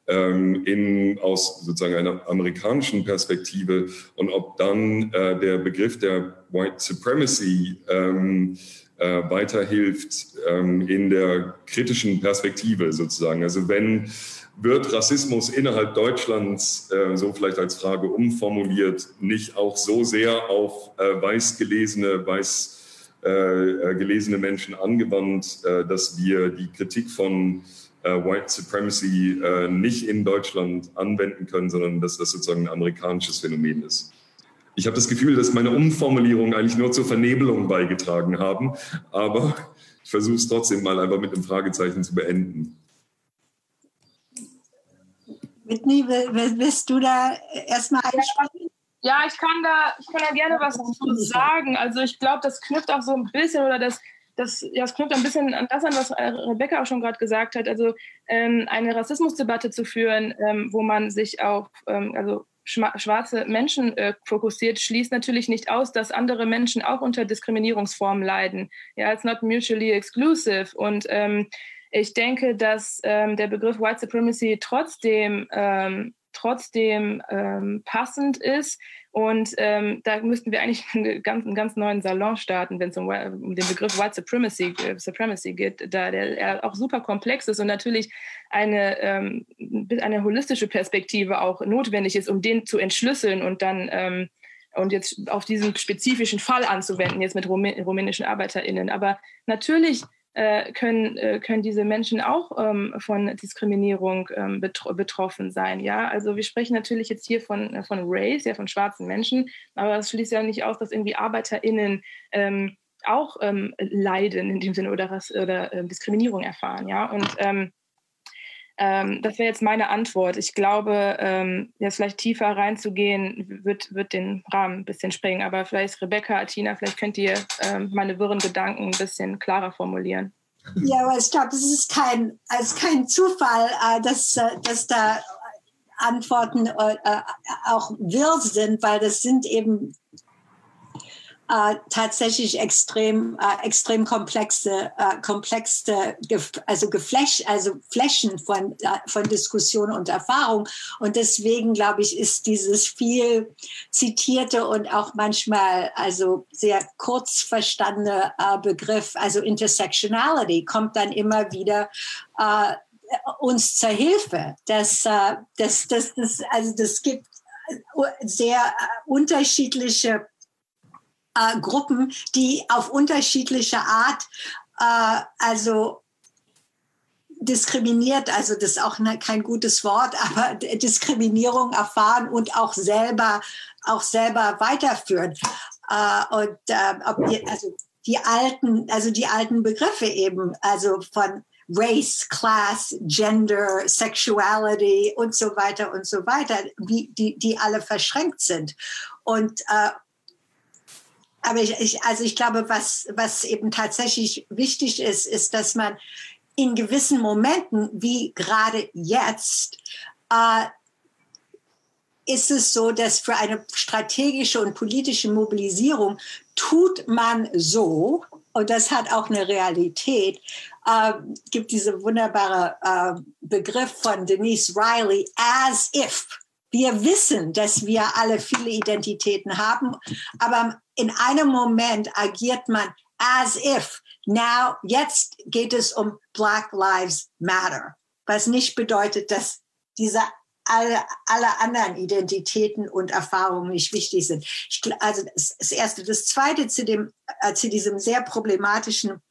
Ähm, in, aus sozusagen einer amerikanischen Perspektive und ob dann äh, der Begriff der White Supremacy ähm, äh, weiterhilft ähm, in der kritischen Perspektive sozusagen. Also wenn wird Rassismus innerhalb Deutschlands, äh, so vielleicht als Frage umformuliert, nicht auch so sehr auf äh, weiß gelesene, weiß äh, äh, gelesene Menschen angewandt, äh, dass wir die Kritik von White Supremacy nicht in Deutschland anwenden können, sondern dass das sozusagen ein amerikanisches Phänomen ist ich habe das Gefühl, dass meine Umformulierungen eigentlich nur zur Vernebelung beigetragen haben. Aber ich versuche es trotzdem mal einfach mit einem Fragezeichen zu beenden. Whitney, willst du da erstmal einsprechen? Ja, ich kann da, ich kann da gerne was zu sagen. Also ich glaube, das knüpft auch so ein bisschen oder das, das, ja, das knüpft ein bisschen an das an, was Rebecca auch schon gerade gesagt hat. Also ähm, eine Rassismusdebatte zu führen, ähm, wo man sich auch, ähm, also schwarze Menschen äh, fokussiert, schließt natürlich nicht aus, dass andere Menschen auch unter Diskriminierungsformen leiden. Ja, it's not mutually exclusive. Und ähm, ich denke, dass ähm, der Begriff White Supremacy trotzdem, ähm, trotzdem ähm, passend ist, und ähm, da müssten wir eigentlich einen ganz, einen ganz neuen Salon starten, wenn es um, um, den Begriff White Supremacy, äh, Supremacy geht, da der auch super komplex ist und natürlich eine, ähm, eine holistische Perspektive auch notwendig ist, um den zu entschlüsseln und dann ähm, und jetzt auf diesen spezifischen Fall anzuwenden, jetzt mit rumänischen ArbeiterInnen. Aber natürlich können, äh, können diese Menschen auch ähm, von Diskriminierung ähm, betro betroffen sein. Ja, also wir sprechen natürlich jetzt hier von, äh, von Race, ja, von schwarzen Menschen, aber das schließt ja nicht aus, dass irgendwie ArbeiterInnen ähm, auch leiden in dem Sinne oder, oder äh, Diskriminierung erfahren. Ja, und ähm, das wäre jetzt meine Antwort. Ich glaube, ähm, jetzt vielleicht tiefer reinzugehen, wird, wird den Rahmen ein bisschen sprengen. Aber vielleicht Rebecca, Atina, vielleicht könnt ihr ähm, meine wirren Gedanken ein bisschen klarer formulieren. Ja, aber ich glaube, es ist kein, ist kein Zufall, äh, dass, äh, dass da Antworten äh, auch wirr sind, weil das sind eben äh, tatsächlich extrem äh, extrem komplexe äh, komplexe also Gefläsch also Flächen von äh, von Diskussion und Erfahrung. Und deswegen glaube ich ist dieses viel zitierte und auch manchmal also sehr kurz verstandene äh, Begriff also Intersectionality kommt dann immer wieder äh, uns zur Hilfe. Dass äh, das das das also das gibt sehr unterschiedliche äh, Gruppen, die auf unterschiedliche Art, äh, also diskriminiert, also das ist auch ne, kein gutes Wort, aber Diskriminierung erfahren und auch selber, auch selber weiterführen. Äh, und äh, ob die, also die alten, also die alten Begriffe eben, also von Race, Class, Gender, Sexuality und so weiter und so weiter, die, die, die alle verschränkt sind. Und, äh, aber ich, ich, also ich glaube, was, was eben tatsächlich wichtig ist, ist, dass man in gewissen Momenten, wie gerade jetzt, äh, ist es so, dass für eine strategische und politische Mobilisierung tut man so, und das hat auch eine Realität, äh, gibt diese wunderbare äh, Begriff von Denise Riley, as if. Wir wissen, dass wir alle viele Identitäten haben, aber in einem Moment agiert man as if. Now, jetzt geht es um Black Lives Matter, was nicht bedeutet, dass diese alle, alle anderen Identitäten und Erfahrungen nicht wichtig sind. Ich, also das, Erste. Das Zweite zu, dem, äh, zu diesem sehr problematischen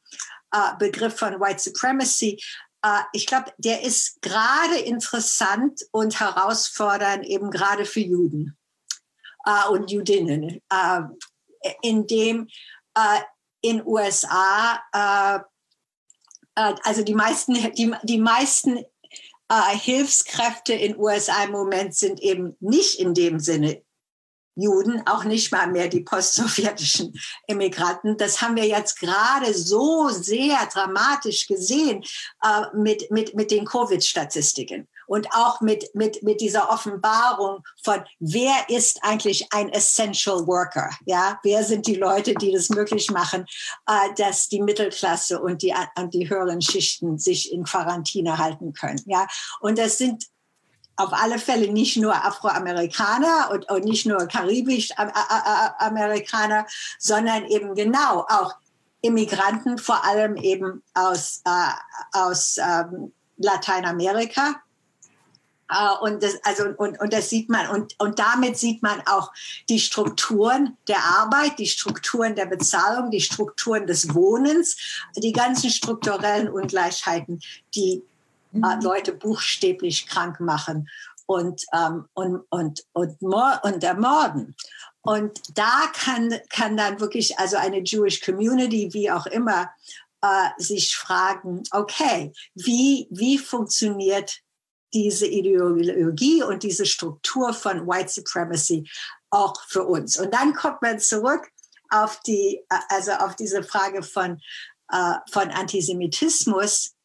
äh, Begriff von White Supremacy. Äh, ich glaube, der ist gerade interessant und herausfordernd eben gerade für Juden äh, und Judinnen, äh, in dem äh, in USA also die meisten, die, die meisten äh, Hilfskräfte in USA im Moment sind eben nicht in dem Sinne Juden, auch nicht mal mehr die postsowjetischen Immigranten. Das haben wir jetzt gerade so sehr dramatisch gesehen äh, mit, mit, mit den Covid-Statistiken und auch mit, mit, mit dieser Offenbarung von, wer ist eigentlich ein Essential Worker? Ja, wer sind die Leute, die das möglich machen, äh, dass die Mittelklasse und die, und die höheren Schichten sich in Quarantäne halten können? Ja, und das sind auf alle Fälle nicht nur Afroamerikaner und, und nicht nur karibisch-Amerikaner, sondern eben genau auch Immigranten, vor allem eben aus, äh, aus ähm, Lateinamerika. Uh, und das, also, und, und das sieht man, und, und damit sieht man auch die Strukturen der Arbeit, die Strukturen der Bezahlung, die Strukturen des Wohnens, die ganzen strukturellen Ungleichheiten, die äh, Leute buchstäblich krank machen und, ähm, und, und, und, und ermorden. Und da kann, kann dann wirklich also eine Jewish Community, wie auch immer, äh, sich fragen, okay, wie, wie funktioniert diese Ideologie und diese Struktur von White Supremacy auch für uns? Und dann kommt man zurück auf die, äh, also auf diese Frage von, äh, von Antisemitismus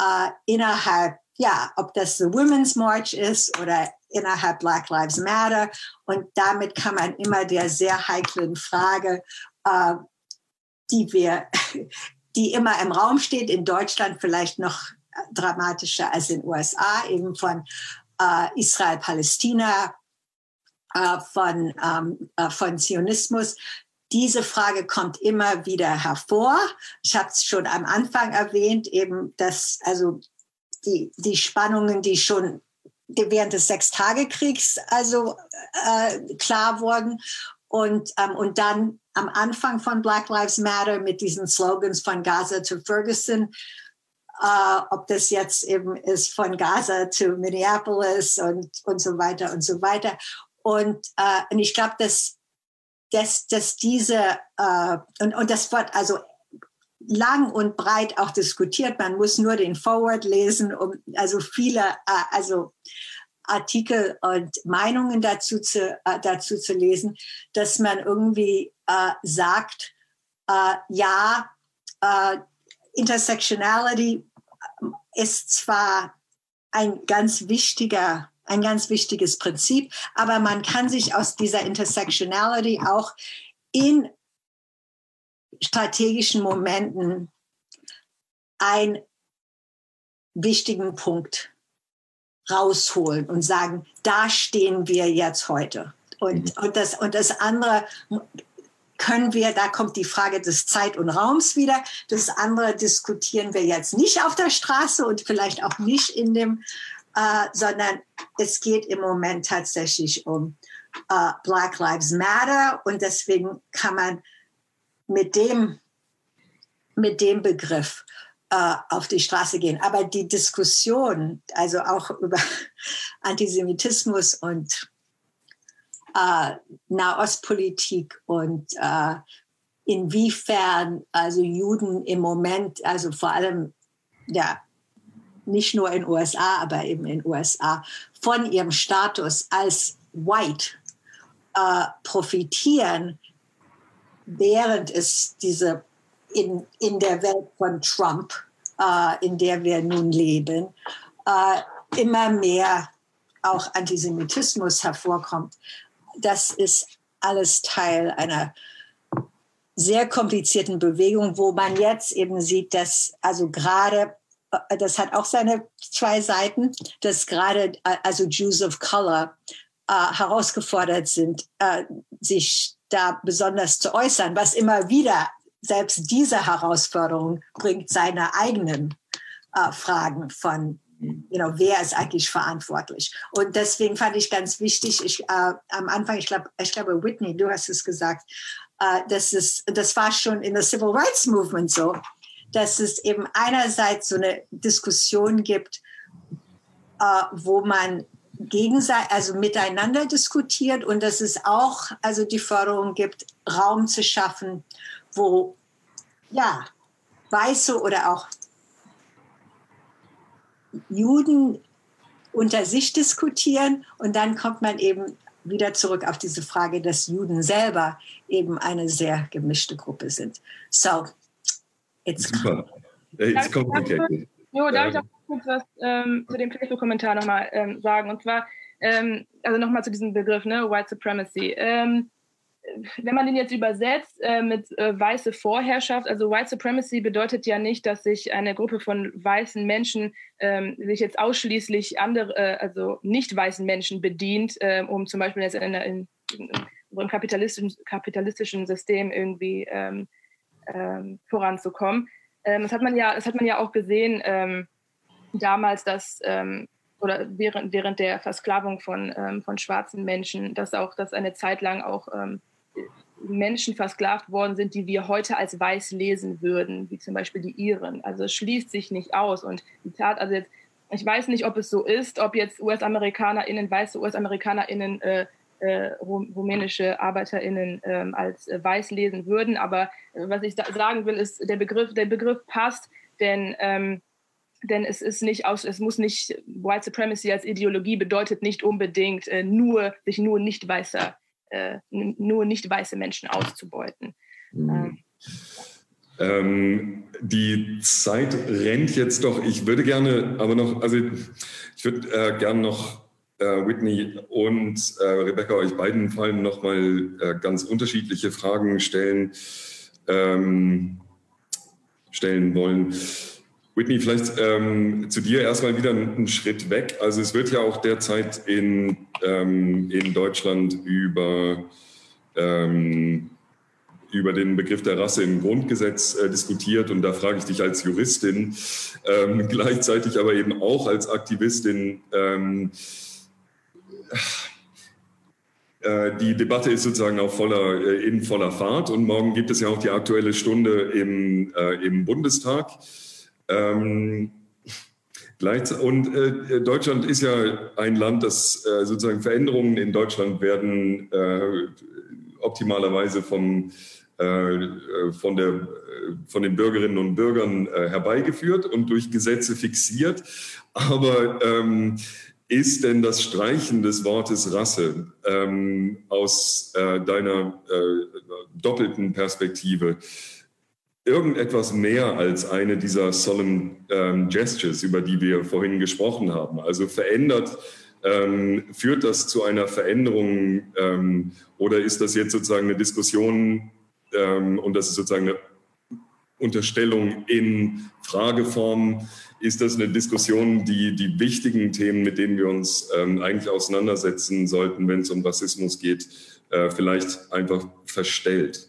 äh, innerhalb, ja, ob das the Women's March ist oder innerhalb Black Lives Matter. Und damit kann man immer der sehr heiklen Frage, äh, die wir, die immer im Raum steht, in Deutschland vielleicht noch dramatischer als in den USA, eben von äh, Israel-Palästina, äh, von, ähm, äh, von Zionismus, diese Frage kommt immer wieder hervor. Ich habe es schon am Anfang erwähnt, eben dass also die, die Spannungen, die schon während des Sechstagekriegs also äh, klar wurden und, ähm, und dann am Anfang von Black Lives Matter mit diesen Slogans von Gaza to Ferguson, äh, ob das jetzt eben ist von Gaza to Minneapolis und, und so weiter und so weiter. Und, äh, und ich glaube, dass dass, dass diese, äh, und, und das Wort, also lang und breit auch diskutiert. Man muss nur den Forward lesen, um also viele, äh, also Artikel und Meinungen dazu zu, äh, dazu zu lesen, dass man irgendwie äh, sagt, äh, ja, äh, Intersectionality ist zwar ein ganz wichtiger ein ganz wichtiges Prinzip, aber man kann sich aus dieser Intersectionality auch in strategischen Momenten einen wichtigen Punkt rausholen und sagen, da stehen wir jetzt heute. Und, mhm. und, das, und das andere können wir, da kommt die Frage des Zeit und Raums wieder. Das andere diskutieren wir jetzt nicht auf der Straße und vielleicht auch nicht in dem, äh, sondern es geht im Moment tatsächlich um äh, Black Lives Matter und deswegen kann man mit dem, mit dem Begriff äh, auf die Straße gehen. Aber die Diskussion, also auch über Antisemitismus und äh, Nahostpolitik und äh, inwiefern also Juden im Moment, also vor allem ja nicht nur in USA, aber eben in USA von ihrem Status als White äh, profitieren, während es diese in, in der Welt von Trump, äh, in der wir nun leben, äh, immer mehr auch Antisemitismus hervorkommt. Das ist alles Teil einer sehr komplizierten Bewegung, wo man jetzt eben sieht, dass also gerade, äh, das hat auch seine zwei Seiten, dass gerade äh, also Jews of Color äh, herausgefordert sind, äh, sich da besonders zu äußern, was immer wieder selbst diese Herausforderung bringt seine eigenen äh, Fragen von, know, wer ist eigentlich verantwortlich? Und deswegen fand ich ganz wichtig, ich, äh, am Anfang, ich glaube, ich glaube, Whitney, du hast es gesagt, äh, das, ist, das war schon in der Civil Rights Movement so, dass es eben einerseits so eine Diskussion gibt, äh, wo man gegenseitig, also miteinander diskutiert und dass es auch also die Förderung gibt, Raum zu schaffen, wo ja Weiße oder auch Juden unter sich diskutieren und dann kommt man eben wieder zurück auf diese Frage, dass Juden selber eben eine sehr gemischte Gruppe sind. So, it's, Super. It's complicated. Jo, darf ich auch kurz was ähm, zu dem Facebook-Kommentar nochmal ähm, sagen. Und zwar, ähm, also nochmal zu diesem Begriff, ne, White Supremacy. Ähm, wenn man den jetzt übersetzt äh, mit äh, weiße Vorherrschaft, also White Supremacy bedeutet ja nicht, dass sich eine Gruppe von weißen Menschen ähm, sich jetzt ausschließlich andere, äh, also nicht weißen Menschen bedient, ähm, um zum Beispiel jetzt in, in, in unserem kapitalistischen, kapitalistischen System irgendwie ähm, ähm voranzukommen. Ähm, das hat man ja, das hat man ja auch gesehen ähm, damals, dass ähm, oder während, während der Versklavung von, ähm, von schwarzen Menschen, dass auch das eine Zeit lang auch ähm, Menschen versklavt worden sind, die wir heute als weiß lesen würden, wie zum Beispiel die Iren. Also es schließt sich nicht aus. Und die Tat, also jetzt, ich weiß nicht, ob es so ist, ob jetzt US-AmerikanerInnen, weiße US-AmerikanerInnen, äh, äh, rumänische ArbeiterInnen äh, als weiß lesen würden. Aber äh, was ich sagen will, ist, der Begriff, der Begriff passt, denn ähm, denn es ist nicht aus, es muss nicht White Supremacy als Ideologie bedeutet nicht unbedingt äh, nur sich nur nicht weißer äh, nur nicht weiße Menschen auszubeuten. Mhm. Ähm, ähm, die Zeit rennt jetzt doch. Ich würde gerne aber noch, also ich würde äh, gerne noch äh, Whitney und äh, Rebecca euch beiden fallen noch mal äh, ganz unterschiedliche Fragen stellen, ähm, stellen wollen. Whitney, vielleicht ähm, zu dir erstmal wieder einen Schritt weg. Also es wird ja auch derzeit in, ähm, in Deutschland über, ähm, über den Begriff der Rasse im Grundgesetz äh, diskutiert. Und da frage ich dich als Juristin, ähm, gleichzeitig aber eben auch als Aktivistin. Ähm, äh, die Debatte ist sozusagen auch voller, äh, in voller Fahrt und morgen gibt es ja auch die aktuelle Stunde im, äh, im Bundestag. Ähm, und äh, Deutschland ist ja ein Land, das äh, sozusagen Veränderungen in Deutschland werden äh, optimalerweise vom, äh, von, der, von den Bürgerinnen und Bürgern herbeigeführt und durch Gesetze fixiert. Aber ähm, ist denn das Streichen des Wortes Rasse ähm, aus äh, deiner äh, doppelten Perspektive irgendetwas mehr als eine dieser solemn ähm, Gestures, über die wir vorhin gesprochen haben? Also verändert, ähm, führt das zu einer Veränderung ähm, oder ist das jetzt sozusagen eine Diskussion ähm, und das ist sozusagen eine Unterstellung in Frageform? Ist das eine Diskussion, die die wichtigen Themen, mit denen wir uns ähm, eigentlich auseinandersetzen sollten, wenn es um Rassismus geht, äh, vielleicht einfach verstellt?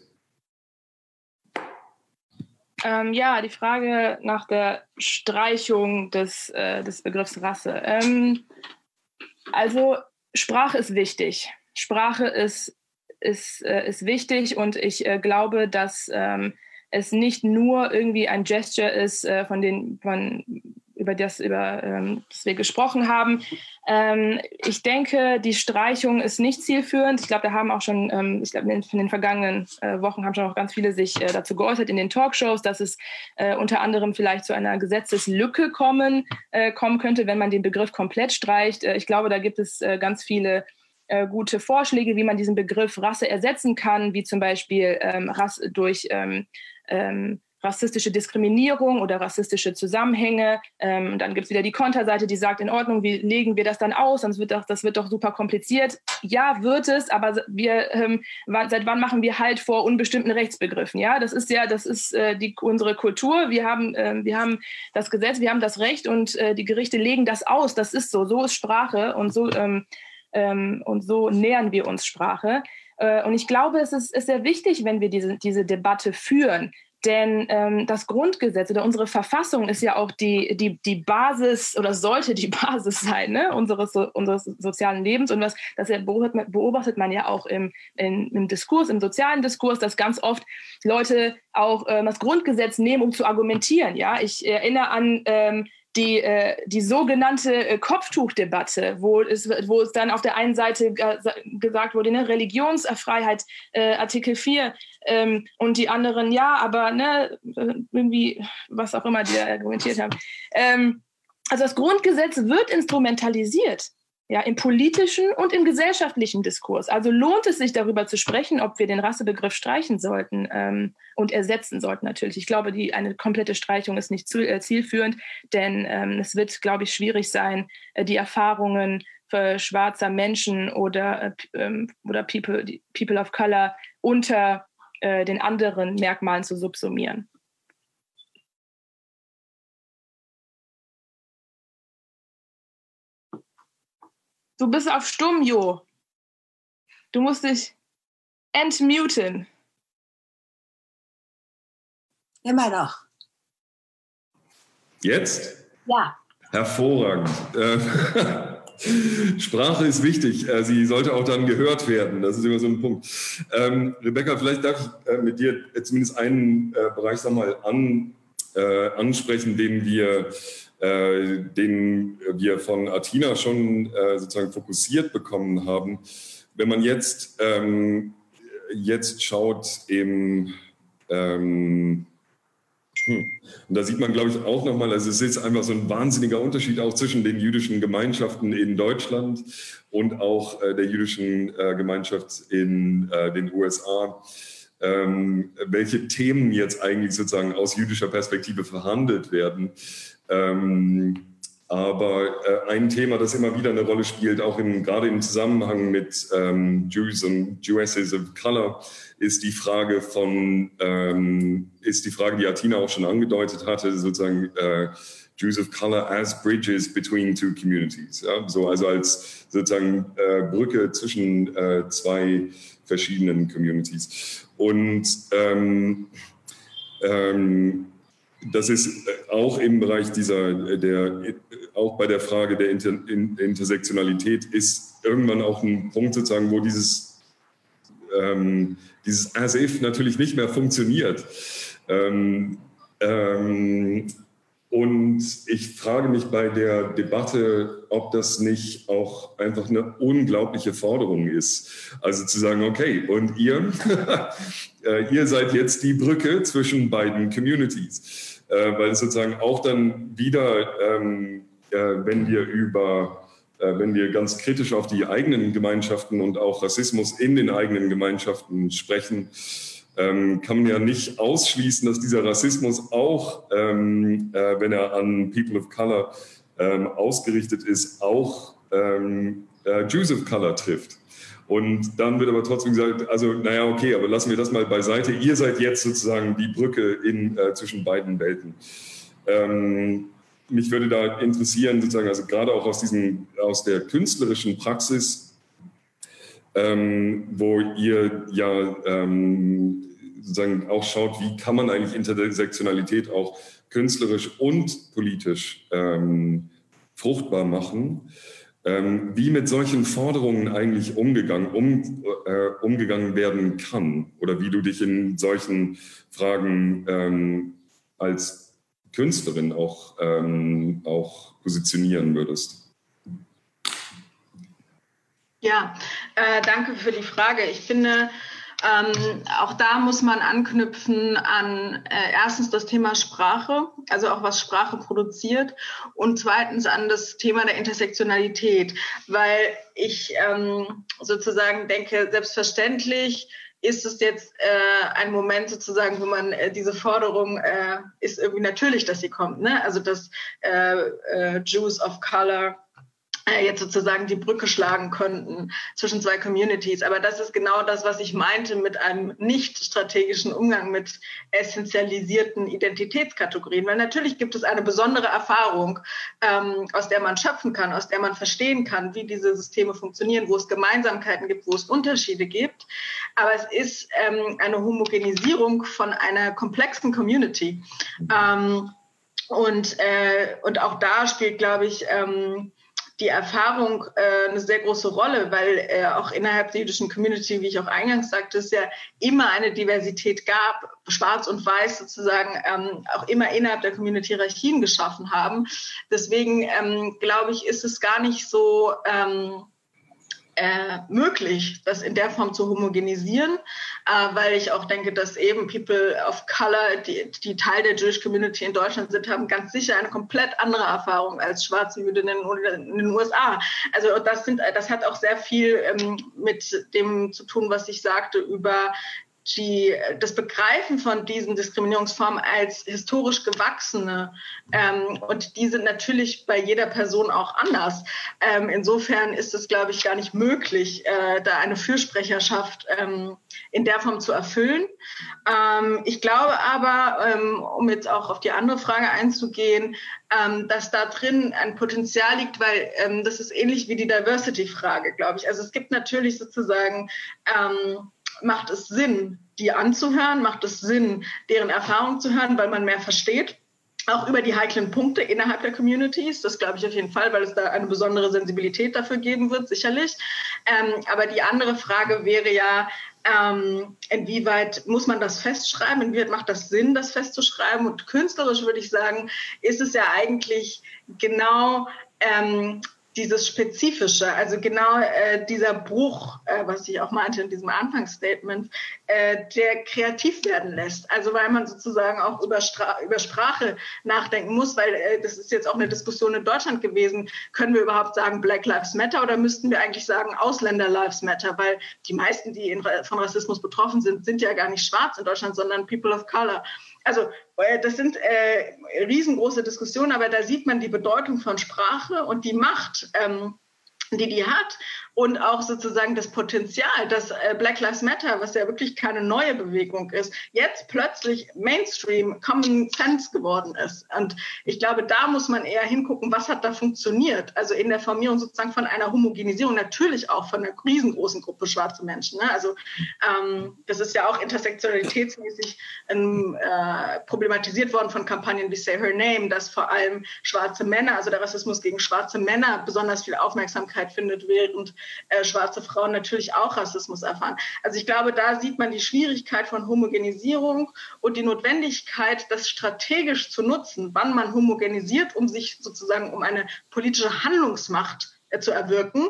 Ähm, ja, die Frage nach der Streichung des, äh, des Begriffs Rasse. Ähm, also Sprache ist wichtig. Sprache ist, ist, äh, ist wichtig und ich äh, glaube, dass ähm, es nicht nur irgendwie ein Gesture ist, äh, von den, von über das, über ähm, das wir gesprochen haben. Ähm, ich denke, die Streichung ist nicht zielführend. Ich glaube, da haben auch schon, ähm, ich glaube, in, den vergangenen äh, Wochen haben schon auch ganz viele sich äh, dazu geäußert in den Talkshows, dass es äh, unter anderem vielleicht zu einer Gesetzeslücke kommen, äh, kommen könnte, wenn man den Begriff komplett streicht. Äh, ich glaube, da gibt es äh, ganz viele gute Vorschläge, wie man diesen Begriff Rasse ersetzen kann, wie zum Beispiel ähm, Rasse durch ähm, ähm, rassistische Diskriminierung oder rassistische Zusammenhänge. Ähm, dann gibt es wieder die Konterseite, die sagt, in Ordnung, wie legen wir das dann aus? Sonst wird doch, das wird doch super kompliziert. Ja, wird es, aber wir, ähm, seit wann machen wir halt vor unbestimmten Rechtsbegriffen? Ja, das ist ja, das ist äh, die, unsere Kultur. Wir haben, äh, wir haben das Gesetz, wir haben das Recht und äh, die Gerichte legen das aus. Das ist so. So ist Sprache und so, ähm, ähm und so nähern wir uns Sprache. Äh, und ich glaube, es ist, ist sehr wichtig, wenn wir diese, diese Debatte führen. Denn ähm, das Grundgesetz oder unsere Verfassung ist ja auch die, die, die Basis oder sollte die Basis sein ne? unseres, unseres sozialen Lebens. Und was, das beobachtet man ja auch im, in, im Diskurs, im sozialen Diskurs, dass ganz oft Leute auch ähm, das Grundgesetz nehmen, um zu argumentieren. Ja? Ich erinnere an ähm, die, äh, die sogenannte äh, Kopftuchdebatte, wo es, wo es dann auf der einen Seite gesagt wurde, ne, Religionsfreiheit, äh, Artikel 4, ähm, und die anderen, ja, aber ne, irgendwie, was auch immer die da argumentiert haben. Ähm, also das Grundgesetz wird instrumentalisiert ja, im politischen und im gesellschaftlichen Diskurs. Also lohnt es sich darüber zu sprechen, ob wir den Rassebegriff streichen sollten ähm, und ersetzen sollten natürlich. Ich glaube, die, eine komplette Streichung ist nicht zu, äh, zielführend, denn ähm, es wird, glaube ich, schwierig sein, äh, die Erfahrungen für schwarzer Menschen oder, äh, ähm, oder People, People of Color unter äh, den anderen Merkmalen zu subsumieren. Du bist auf Stumm, Jo. Du musst dich entmuten. Immer noch. Jetzt? Ja. Hervorragend. Äh, Sprache ist wichtig. Äh, sie sollte auch dann gehört werden. Das ist immer so ein Punkt. Ähm, Rebecca, vielleicht darf ich äh, mit dir zumindest einen Bereich sag mal, an, ansprechen, den wir äh, den wir von Athena schon äh, sozusagen fokussiert bekommen haben. Wenn man jetzt, ähm, jetzt schaut im ähm, hm. Und da sieht man, glaube ich, auch nochmal, also es ist einfach so ein wahnsinniger Unterschied auch zwischen den jüdischen Gemeinschaften in Deutschland und auch äh, der jüdischen äh, Gemeinschaft in äh, den USA. Ähm, welche Themen jetzt eigentlich sozusagen aus jüdischer Perspektive verhandelt werden. Ähm, aber äh, ein Thema, das immer wieder eine Rolle spielt, auch im, gerade im Zusammenhang mit ähm, Jews und Jewesses of Color, ist die Frage von, ähm, ist die Frage, die Atina auch schon angedeutet hatte, sozusagen äh, Jews of Color as bridges between two communities. Ja? So, also als sozusagen äh, Brücke zwischen äh, zwei verschiedenen Communities. Und ähm, ähm, das ist auch im Bereich dieser, der, auch bei der Frage der Inter, Intersektionalität ist irgendwann auch ein Punkt sozusagen, wo dieses, ähm, dieses as if natürlich nicht mehr funktioniert. Ähm, ähm, und ich frage mich bei der Debatte, ob das nicht auch einfach eine unglaubliche Forderung ist. Also zu sagen, okay, und ihr, äh, ihr seid jetzt die Brücke zwischen beiden Communities, äh, weil es sozusagen auch dann wieder, ähm, äh, wenn wir über wenn wir ganz kritisch auf die eigenen Gemeinschaften und auch Rassismus in den eigenen Gemeinschaften sprechen, ähm, kann man ja nicht ausschließen, dass dieser Rassismus auch, ähm, äh, wenn er an People of Color ähm, ausgerichtet ist, auch ähm, äh, Jews of Color trifft. Und dann wird aber trotzdem gesagt, also naja, okay, aber lassen wir das mal beiseite. Ihr seid jetzt sozusagen die Brücke in, äh, zwischen beiden Welten. Ähm, mich würde da interessieren, sozusagen, also gerade auch aus, diesem, aus der künstlerischen Praxis, ähm, wo ihr ja ähm, sozusagen auch schaut, wie kann man eigentlich Intersektionalität auch künstlerisch und politisch ähm, fruchtbar machen. Ähm, wie mit solchen Forderungen eigentlich umgegangen, um, äh, umgegangen werden kann oder wie du dich in solchen Fragen ähm, als Künstlerin auch, ähm, auch positionieren würdest. Ja, äh, danke für die Frage. Ich finde, ähm, auch da muss man anknüpfen an äh, erstens das Thema Sprache, also auch was Sprache produziert und zweitens an das Thema der Intersektionalität, weil ich ähm, sozusagen denke, selbstverständlich ist es jetzt äh, ein Moment sozusagen, wo man äh, diese Forderung äh, ist irgendwie natürlich, dass sie kommt, ne? Also dass äh, äh, Jews of Color jetzt sozusagen die Brücke schlagen könnten zwischen zwei Communities. Aber das ist genau das, was ich meinte mit einem nicht strategischen Umgang mit essentialisierten Identitätskategorien. Weil natürlich gibt es eine besondere Erfahrung, ähm, aus der man schöpfen kann, aus der man verstehen kann, wie diese Systeme funktionieren, wo es Gemeinsamkeiten gibt, wo es Unterschiede gibt. Aber es ist ähm, eine Homogenisierung von einer komplexen Community. Ähm, und, äh, und auch da spielt, glaube ich, ähm, die Erfahrung äh, eine sehr große Rolle, weil äh, auch innerhalb der jüdischen Community, wie ich auch eingangs sagte, es ja immer eine Diversität gab, schwarz und weiß sozusagen ähm, auch immer innerhalb der Community Hierarchien geschaffen haben. Deswegen ähm, glaube ich, ist es gar nicht so ähm, äh, möglich, das in der Form zu homogenisieren, äh, weil ich auch denke, dass eben People of Color, die, die Teil der Jewish Community in Deutschland sind, haben ganz sicher eine komplett andere Erfahrung als schwarze Jüdinnen in den USA. Also das, sind, das hat auch sehr viel ähm, mit dem zu tun, was ich sagte über die, das Begreifen von diesen Diskriminierungsformen als historisch gewachsene. Ähm, und die sind natürlich bei jeder Person auch anders. Ähm, insofern ist es, glaube ich, gar nicht möglich, äh, da eine Fürsprecherschaft ähm, in der Form zu erfüllen. Ähm, ich glaube aber, ähm, um jetzt auch auf die andere Frage einzugehen, ähm, dass da drin ein Potenzial liegt, weil das ist ähnlich wie die Diversity-Frage, glaube ich. Also es gibt natürlich sozusagen macht es Sinn, die anzuhören, macht es Sinn, deren Erfahrung zu hören, weil man mehr versteht. Auch über die heiklen Punkte innerhalb der Communities, das glaube ich auf jeden Fall, weil es da eine besondere Sensibilität dafür geben wird, sicherlich. Ähm, aber die andere Frage wäre ja, ähm, inwieweit muss man das festschreiben, inwieweit macht das Sinn, das festzuschreiben? Und künstlerisch würde ich sagen, ist es ja eigentlich genau ähm, dieses Spezifische, also genau äh, dieser Bruch, äh, was ich auch meinte in diesem Anfangsstatement, äh, der kreativ werden lässt. Also weil man sozusagen auch über, Stra über Sprache nachdenken muss, weil äh, das ist jetzt auch eine Diskussion in Deutschland gewesen. Können wir überhaupt sagen Black Lives Matter oder müssten wir eigentlich sagen Ausländer Lives Matter? Weil die meisten, die in, von Rassismus betroffen sind, sind ja gar nicht schwarz in Deutschland, sondern People of Color. Also äh, das sind äh, riesengroße Diskussionen, aber da sieht man die Bedeutung von Sprache und die Macht, ähm, die die hat und auch sozusagen das Potenzial, dass äh, Black Lives Matter, was ja wirklich keine neue Bewegung ist, jetzt plötzlich Mainstream, Common Sense geworden ist. Und ich glaube, da muss man eher hingucken, was hat da funktioniert. Also in der Formierung sozusagen von einer Homogenisierung, natürlich auch von einer riesengroßen Gruppe schwarze Menschen. Ne? Also ähm, das ist ja auch intersektionalitätsmäßig ähm, äh, problematisiert worden von Kampagnen wie Say Her Name, dass vor allem schwarze Männer, also der Rassismus gegen schwarze Männer besonders viel Aufmerksamkeit findet, während äh, schwarze Frauen natürlich auch Rassismus erfahren. Also ich glaube, da sieht man die Schwierigkeit von Homogenisierung und die Notwendigkeit, das strategisch zu nutzen, wann man homogenisiert, um sich sozusagen um eine politische Handlungsmacht äh, zu erwirken.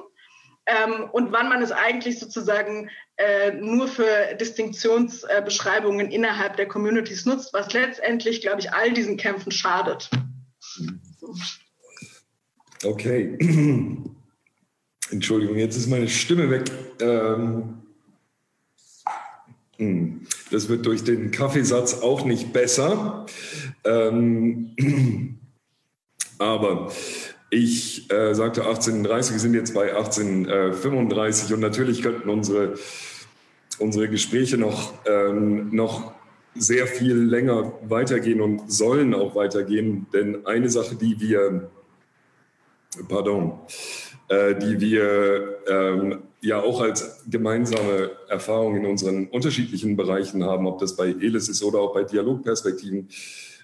Ähm, und wann man es eigentlich sozusagen äh, nur für Distinktionsbeschreibungen innerhalb der Communities nutzt, was letztendlich, glaube ich, all diesen Kämpfen schadet. Okay. Entschuldigung, jetzt ist meine Stimme weg. Ähm, hm, das wird durch den Kaffeesatz auch nicht besser. Ähm, aber ich äh, sagte 1830, wir sind jetzt bei 1835 und natürlich könnten unsere, unsere Gespräche noch, ähm, noch sehr viel länger weitergehen und sollen auch weitergehen, denn eine Sache, die wir, pardon, äh, die wir ähm, ja auch als gemeinsame Erfahrung in unseren unterschiedlichen Bereichen haben, ob das bei ELIS ist oder auch bei Dialogperspektiven,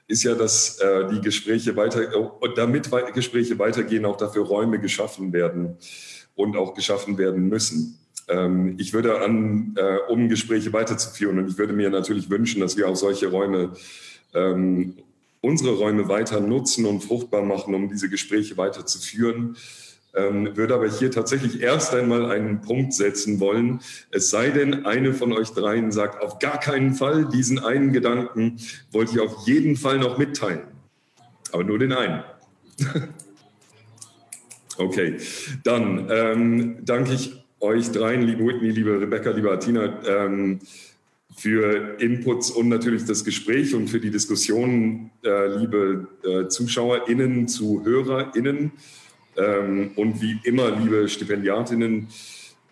ist ja, dass äh, die Gespräche weiter, äh, damit Gespräche weitergehen, auch dafür Räume geschaffen werden und auch geschaffen werden müssen. Ähm, ich würde an, äh, um Gespräche weiterzuführen, und ich würde mir natürlich wünschen, dass wir auch solche Räume, ähm, unsere Räume weiter nutzen und fruchtbar machen, um diese Gespräche weiterzuführen ähm, würde aber hier tatsächlich erst einmal einen Punkt setzen wollen. Es sei denn, eine von euch dreien sagt, auf gar keinen Fall, diesen einen Gedanken wollte ich auf jeden Fall noch mitteilen. Aber nur den einen. okay, dann ähm, danke ich euch dreien, liebe Whitney, liebe Rebecca, liebe Atina, ähm, für Inputs und natürlich das Gespräch und für die Diskussion, äh, liebe äh, ZuschauerInnen, ZuhörerInnen. Und wie immer, liebe Stipendiatinnen,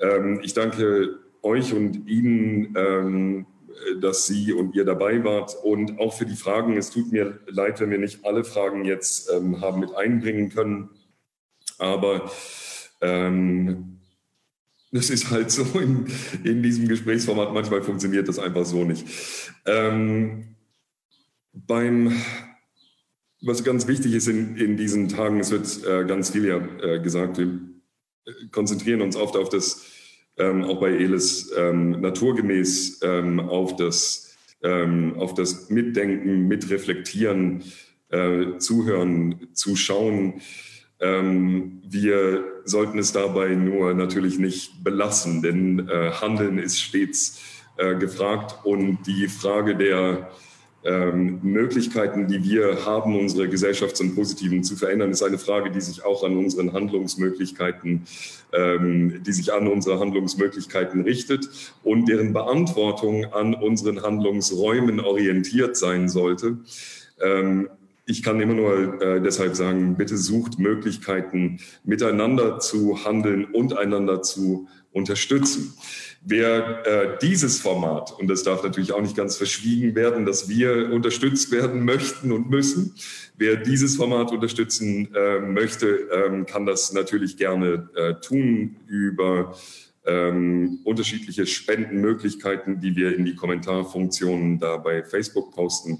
ähm, ich danke euch und Ihnen, ähm, dass Sie und ihr dabei wart und auch für die Fragen. Es tut mir leid, wenn wir nicht alle Fragen jetzt ähm, haben mit einbringen können, aber ähm, das ist halt so in, in, diesem Gesprächsformat. Manchmal funktioniert das einfach so nicht. Ähm, beim was ganz wichtig ist in, in diesen Tagen, es wird äh, ganz viel ja äh, gesagt, wir äh, konzentrieren uns oft auf das, ähm, auch bei ELIS, ähm, naturgemäß ähm, auf, das, ähm, auf das Mitdenken, Mitreflektieren, äh, Zuhören, Zuschauen. Ähm, wir sollten es dabei nur natürlich nicht belassen, denn äh, Handeln ist stets äh, gefragt und die Frage der ähm, Möglichkeiten, die wir haben, unsere Gesellschaft zum Positiven zu verändern, ist eine Frage, die sich auch an unseren Handlungsmöglichkeiten, ähm, die sich an unsere Handlungsmöglichkeiten richtet und deren Beantwortung an unseren Handlungsräumen orientiert sein sollte. Ähm, ich kann immer nur äh, deshalb sagen, bitte sucht Möglichkeiten, miteinander zu handeln und einander zu unterstützen. Wer äh, dieses Format, und das darf natürlich auch nicht ganz verschwiegen werden, dass wir unterstützt werden möchten und müssen, wer dieses Format unterstützen äh, möchte, ähm, kann das natürlich gerne äh, tun über ähm, unterschiedliche Spendenmöglichkeiten, die wir in die Kommentarfunktionen da bei Facebook posten.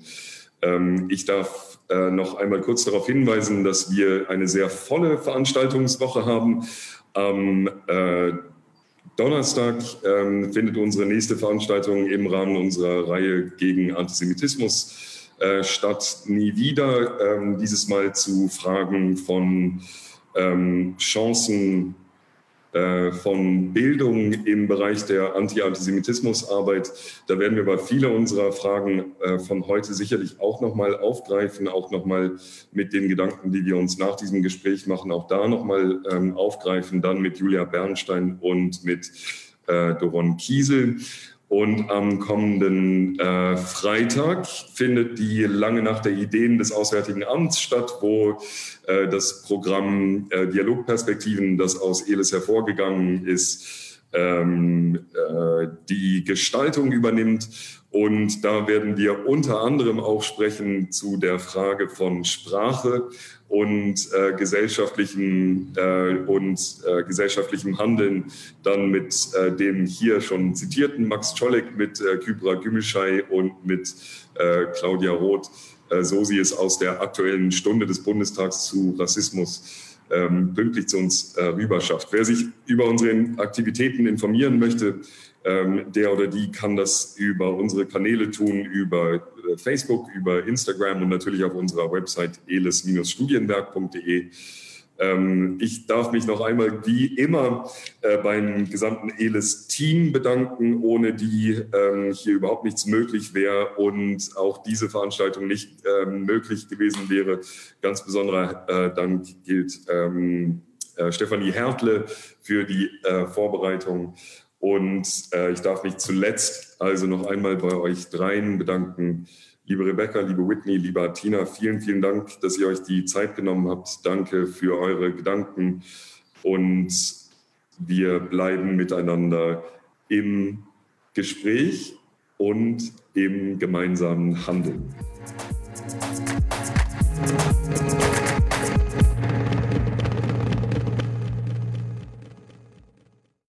Ähm, ich darf äh, noch einmal kurz darauf hinweisen, dass wir eine sehr volle Veranstaltungswoche haben. Am äh, Donnerstag ähm, findet unsere nächste Veranstaltung im Rahmen unserer Reihe gegen Antisemitismus äh, statt. Nie wieder, ähm, dieses Mal zu Fragen von ähm, Chancen von Bildung im Bereich der Anti-Antisemitismus-Arbeit. Da werden wir aber viele unserer Fragen äh, von heute sicherlich auch nochmal aufgreifen, auch nochmal mit den Gedanken, die wir uns nach diesem Gespräch machen, auch da nochmal ähm, aufgreifen, dann mit Julia Bernstein und mit äh, Doron Kiesel. Und am kommenden äh, Freitag findet die lange Nacht der Ideen des Auswärtigen Amts statt, wo äh, das Programm äh, Dialogperspektiven, das aus ELIS hervorgegangen ist, ähm, äh, die Gestaltung übernimmt. Und da werden wir unter anderem auch sprechen zu der Frage von Sprache und äh, gesellschaftlichem äh, und äh, gesellschaftlichem Handeln. Dann mit äh, dem hier schon zitierten Max Czolek, mit äh, Kybra Gümüşay und mit äh, Claudia Roth, so sie es aus der aktuellen Stunde des Bundestags zu Rassismus ähm, pünktlich zu uns äh, rüberschafft. Wer sich über unsere Aktivitäten informieren möchte, ähm, der oder die kann das über unsere Kanäle tun, über äh, Facebook, über Instagram und natürlich auf unserer Website eles-studienberg.de. Ähm, ich darf mich noch einmal wie immer äh, beim gesamten ELIS-Team bedanken, ohne die ähm, hier überhaupt nichts möglich wäre und auch diese Veranstaltung nicht ähm, möglich gewesen wäre. Ganz besonderer äh, Dank gilt äh, Stefanie Hertle für die Vorbereitung. Und ich darf mich zuletzt also noch einmal bei euch dreien bedanken Liebe Rebecca, liebe Whitney, liebe Tina, vielen, vielen Dank, dass ihr euch die Zeit genommen habt. Danke für eure Gedanken und wir bleiben miteinander im Gespräch und im gemeinsamen Handeln.